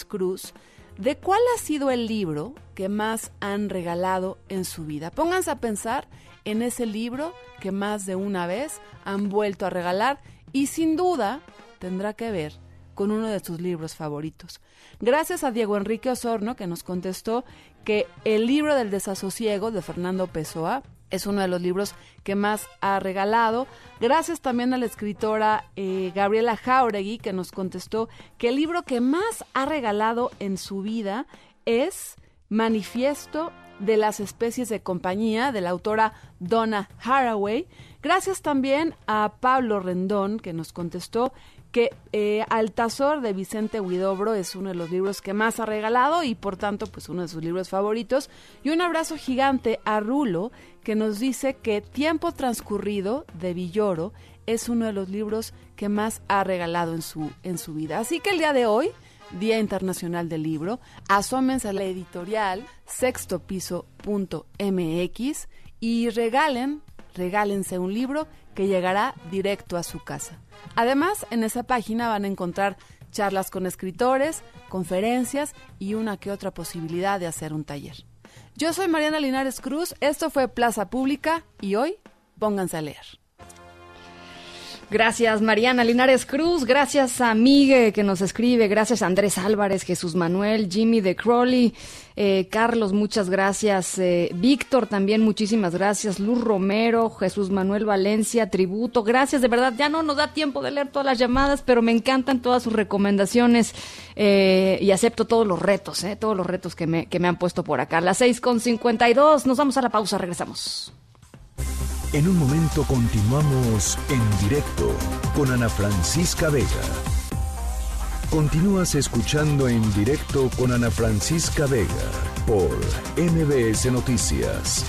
Cruz de cuál ha sido el libro que más han regalado en su vida. Pónganse a pensar en ese libro que más de una vez han vuelto a regalar y sin duda tendrá que ver con uno de sus libros favoritos. Gracias a Diego Enrique Osorno que nos contestó que el libro del desasosiego de Fernando Pessoa es uno de los libros que más ha regalado. Gracias también a la escritora eh, Gabriela Jauregui, que nos contestó que el libro que más ha regalado en su vida es Manifiesto de las especies de compañía de la autora Donna Haraway. Gracias también a Pablo Rendón, que nos contestó que eh, Altazor de Vicente Huidobro es uno de los libros que más ha regalado y por tanto pues uno de sus libros favoritos. Y un abrazo gigante a Rulo que nos dice que Tiempo Transcurrido de Villoro es uno de los libros que más ha regalado en su, en su vida. Así que el día de hoy, Día Internacional del Libro, asómense a la editorial sextopiso.mx y regalen, regálense un libro que llegará directo a su casa. Además, en esa página van a encontrar charlas con escritores, conferencias y una que otra posibilidad de hacer un taller. Yo soy Mariana Linares Cruz, esto fue Plaza Pública y hoy pónganse a leer. Gracias Mariana Linares Cruz, gracias a Migue que nos escribe, gracias a Andrés Álvarez, Jesús Manuel, Jimmy de Crowley, eh, Carlos, muchas gracias, eh, Víctor también, muchísimas gracias, Luz Romero, Jesús Manuel Valencia, Tributo, gracias, de verdad, ya no nos da tiempo de leer todas las llamadas, pero me encantan todas sus recomendaciones eh, y acepto todos los retos, todos los retos que me, que me han puesto por acá. Las seis con dos, nos vamos a la pausa, regresamos. En un momento continuamos en directo con Ana Francisca Vega. Continúas escuchando en directo con Ana Francisca Vega por MBS Noticias.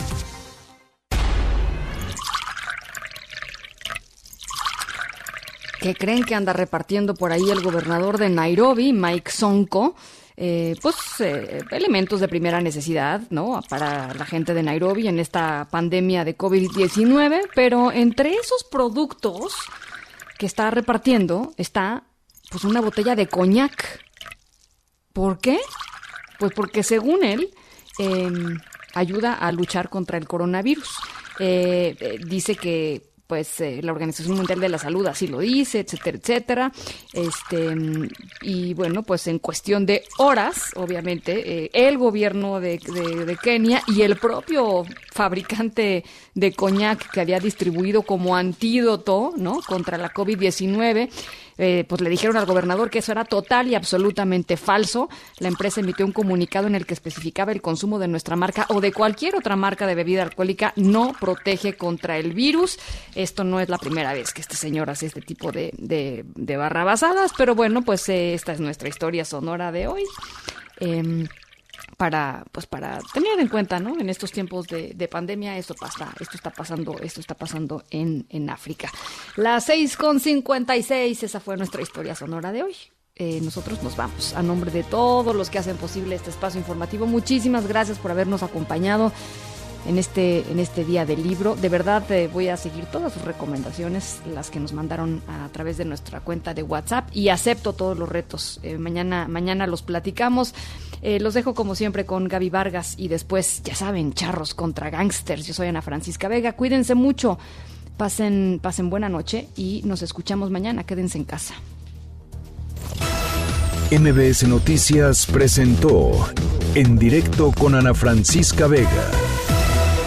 ¿Qué creen que anda repartiendo por ahí el gobernador de Nairobi, Mike Sonko? Eh, pues eh, elementos de primera necesidad, ¿no? Para la gente de Nairobi en esta pandemia de COVID-19, pero entre esos productos que está repartiendo está pues una botella de coñac. ¿Por qué? Pues porque según él em, ayuda a luchar contra el coronavirus. Eh, dice que pues eh, la Organización Mundial de la Salud así lo dice, etcétera, etcétera. Este, y bueno, pues en cuestión de horas, obviamente, eh, el gobierno de, de, Kenia y el propio fabricante de coñac que había distribuido como antídoto, ¿no? Contra la COVID-19, eh, pues le dijeron al gobernador que eso era total y absolutamente falso. La empresa emitió un comunicado en el que especificaba el consumo de nuestra marca o de cualquier otra marca de bebida alcohólica no protege contra el virus. Esto no es la primera vez que este señor hace este tipo de, de, de barrabasadas, pero bueno, pues eh, esta es nuestra historia sonora de hoy. Em, para pues para tener en cuenta no en estos tiempos de, pandemia esto pasa esto está pasando esto está pasando en, en África. Las seis con cincuenta y seis esa fue nuestra historia sonora de hoy. Eh, nosotros nos vamos. A nombre de todos los que hacen posible este espacio informativo muchísimas gracias por habernos acompañado en este, en este día del libro. De verdad eh, voy a seguir todas sus recomendaciones, las que nos mandaron a, través de nuestra cuenta de WhatsApp y acepto todos los retos. Eh, mañana, mañana los platicamos. Eh, los dejo como siempre con Gaby Vargas y después, ya saben, charros contra gangsters. Yo soy Ana Francisca Vega. Cuídense mucho. Pasen, pasen buena noche y nos escuchamos mañana. Quédense en casa. MBS Noticias presentó en directo con Ana Francisca Vega.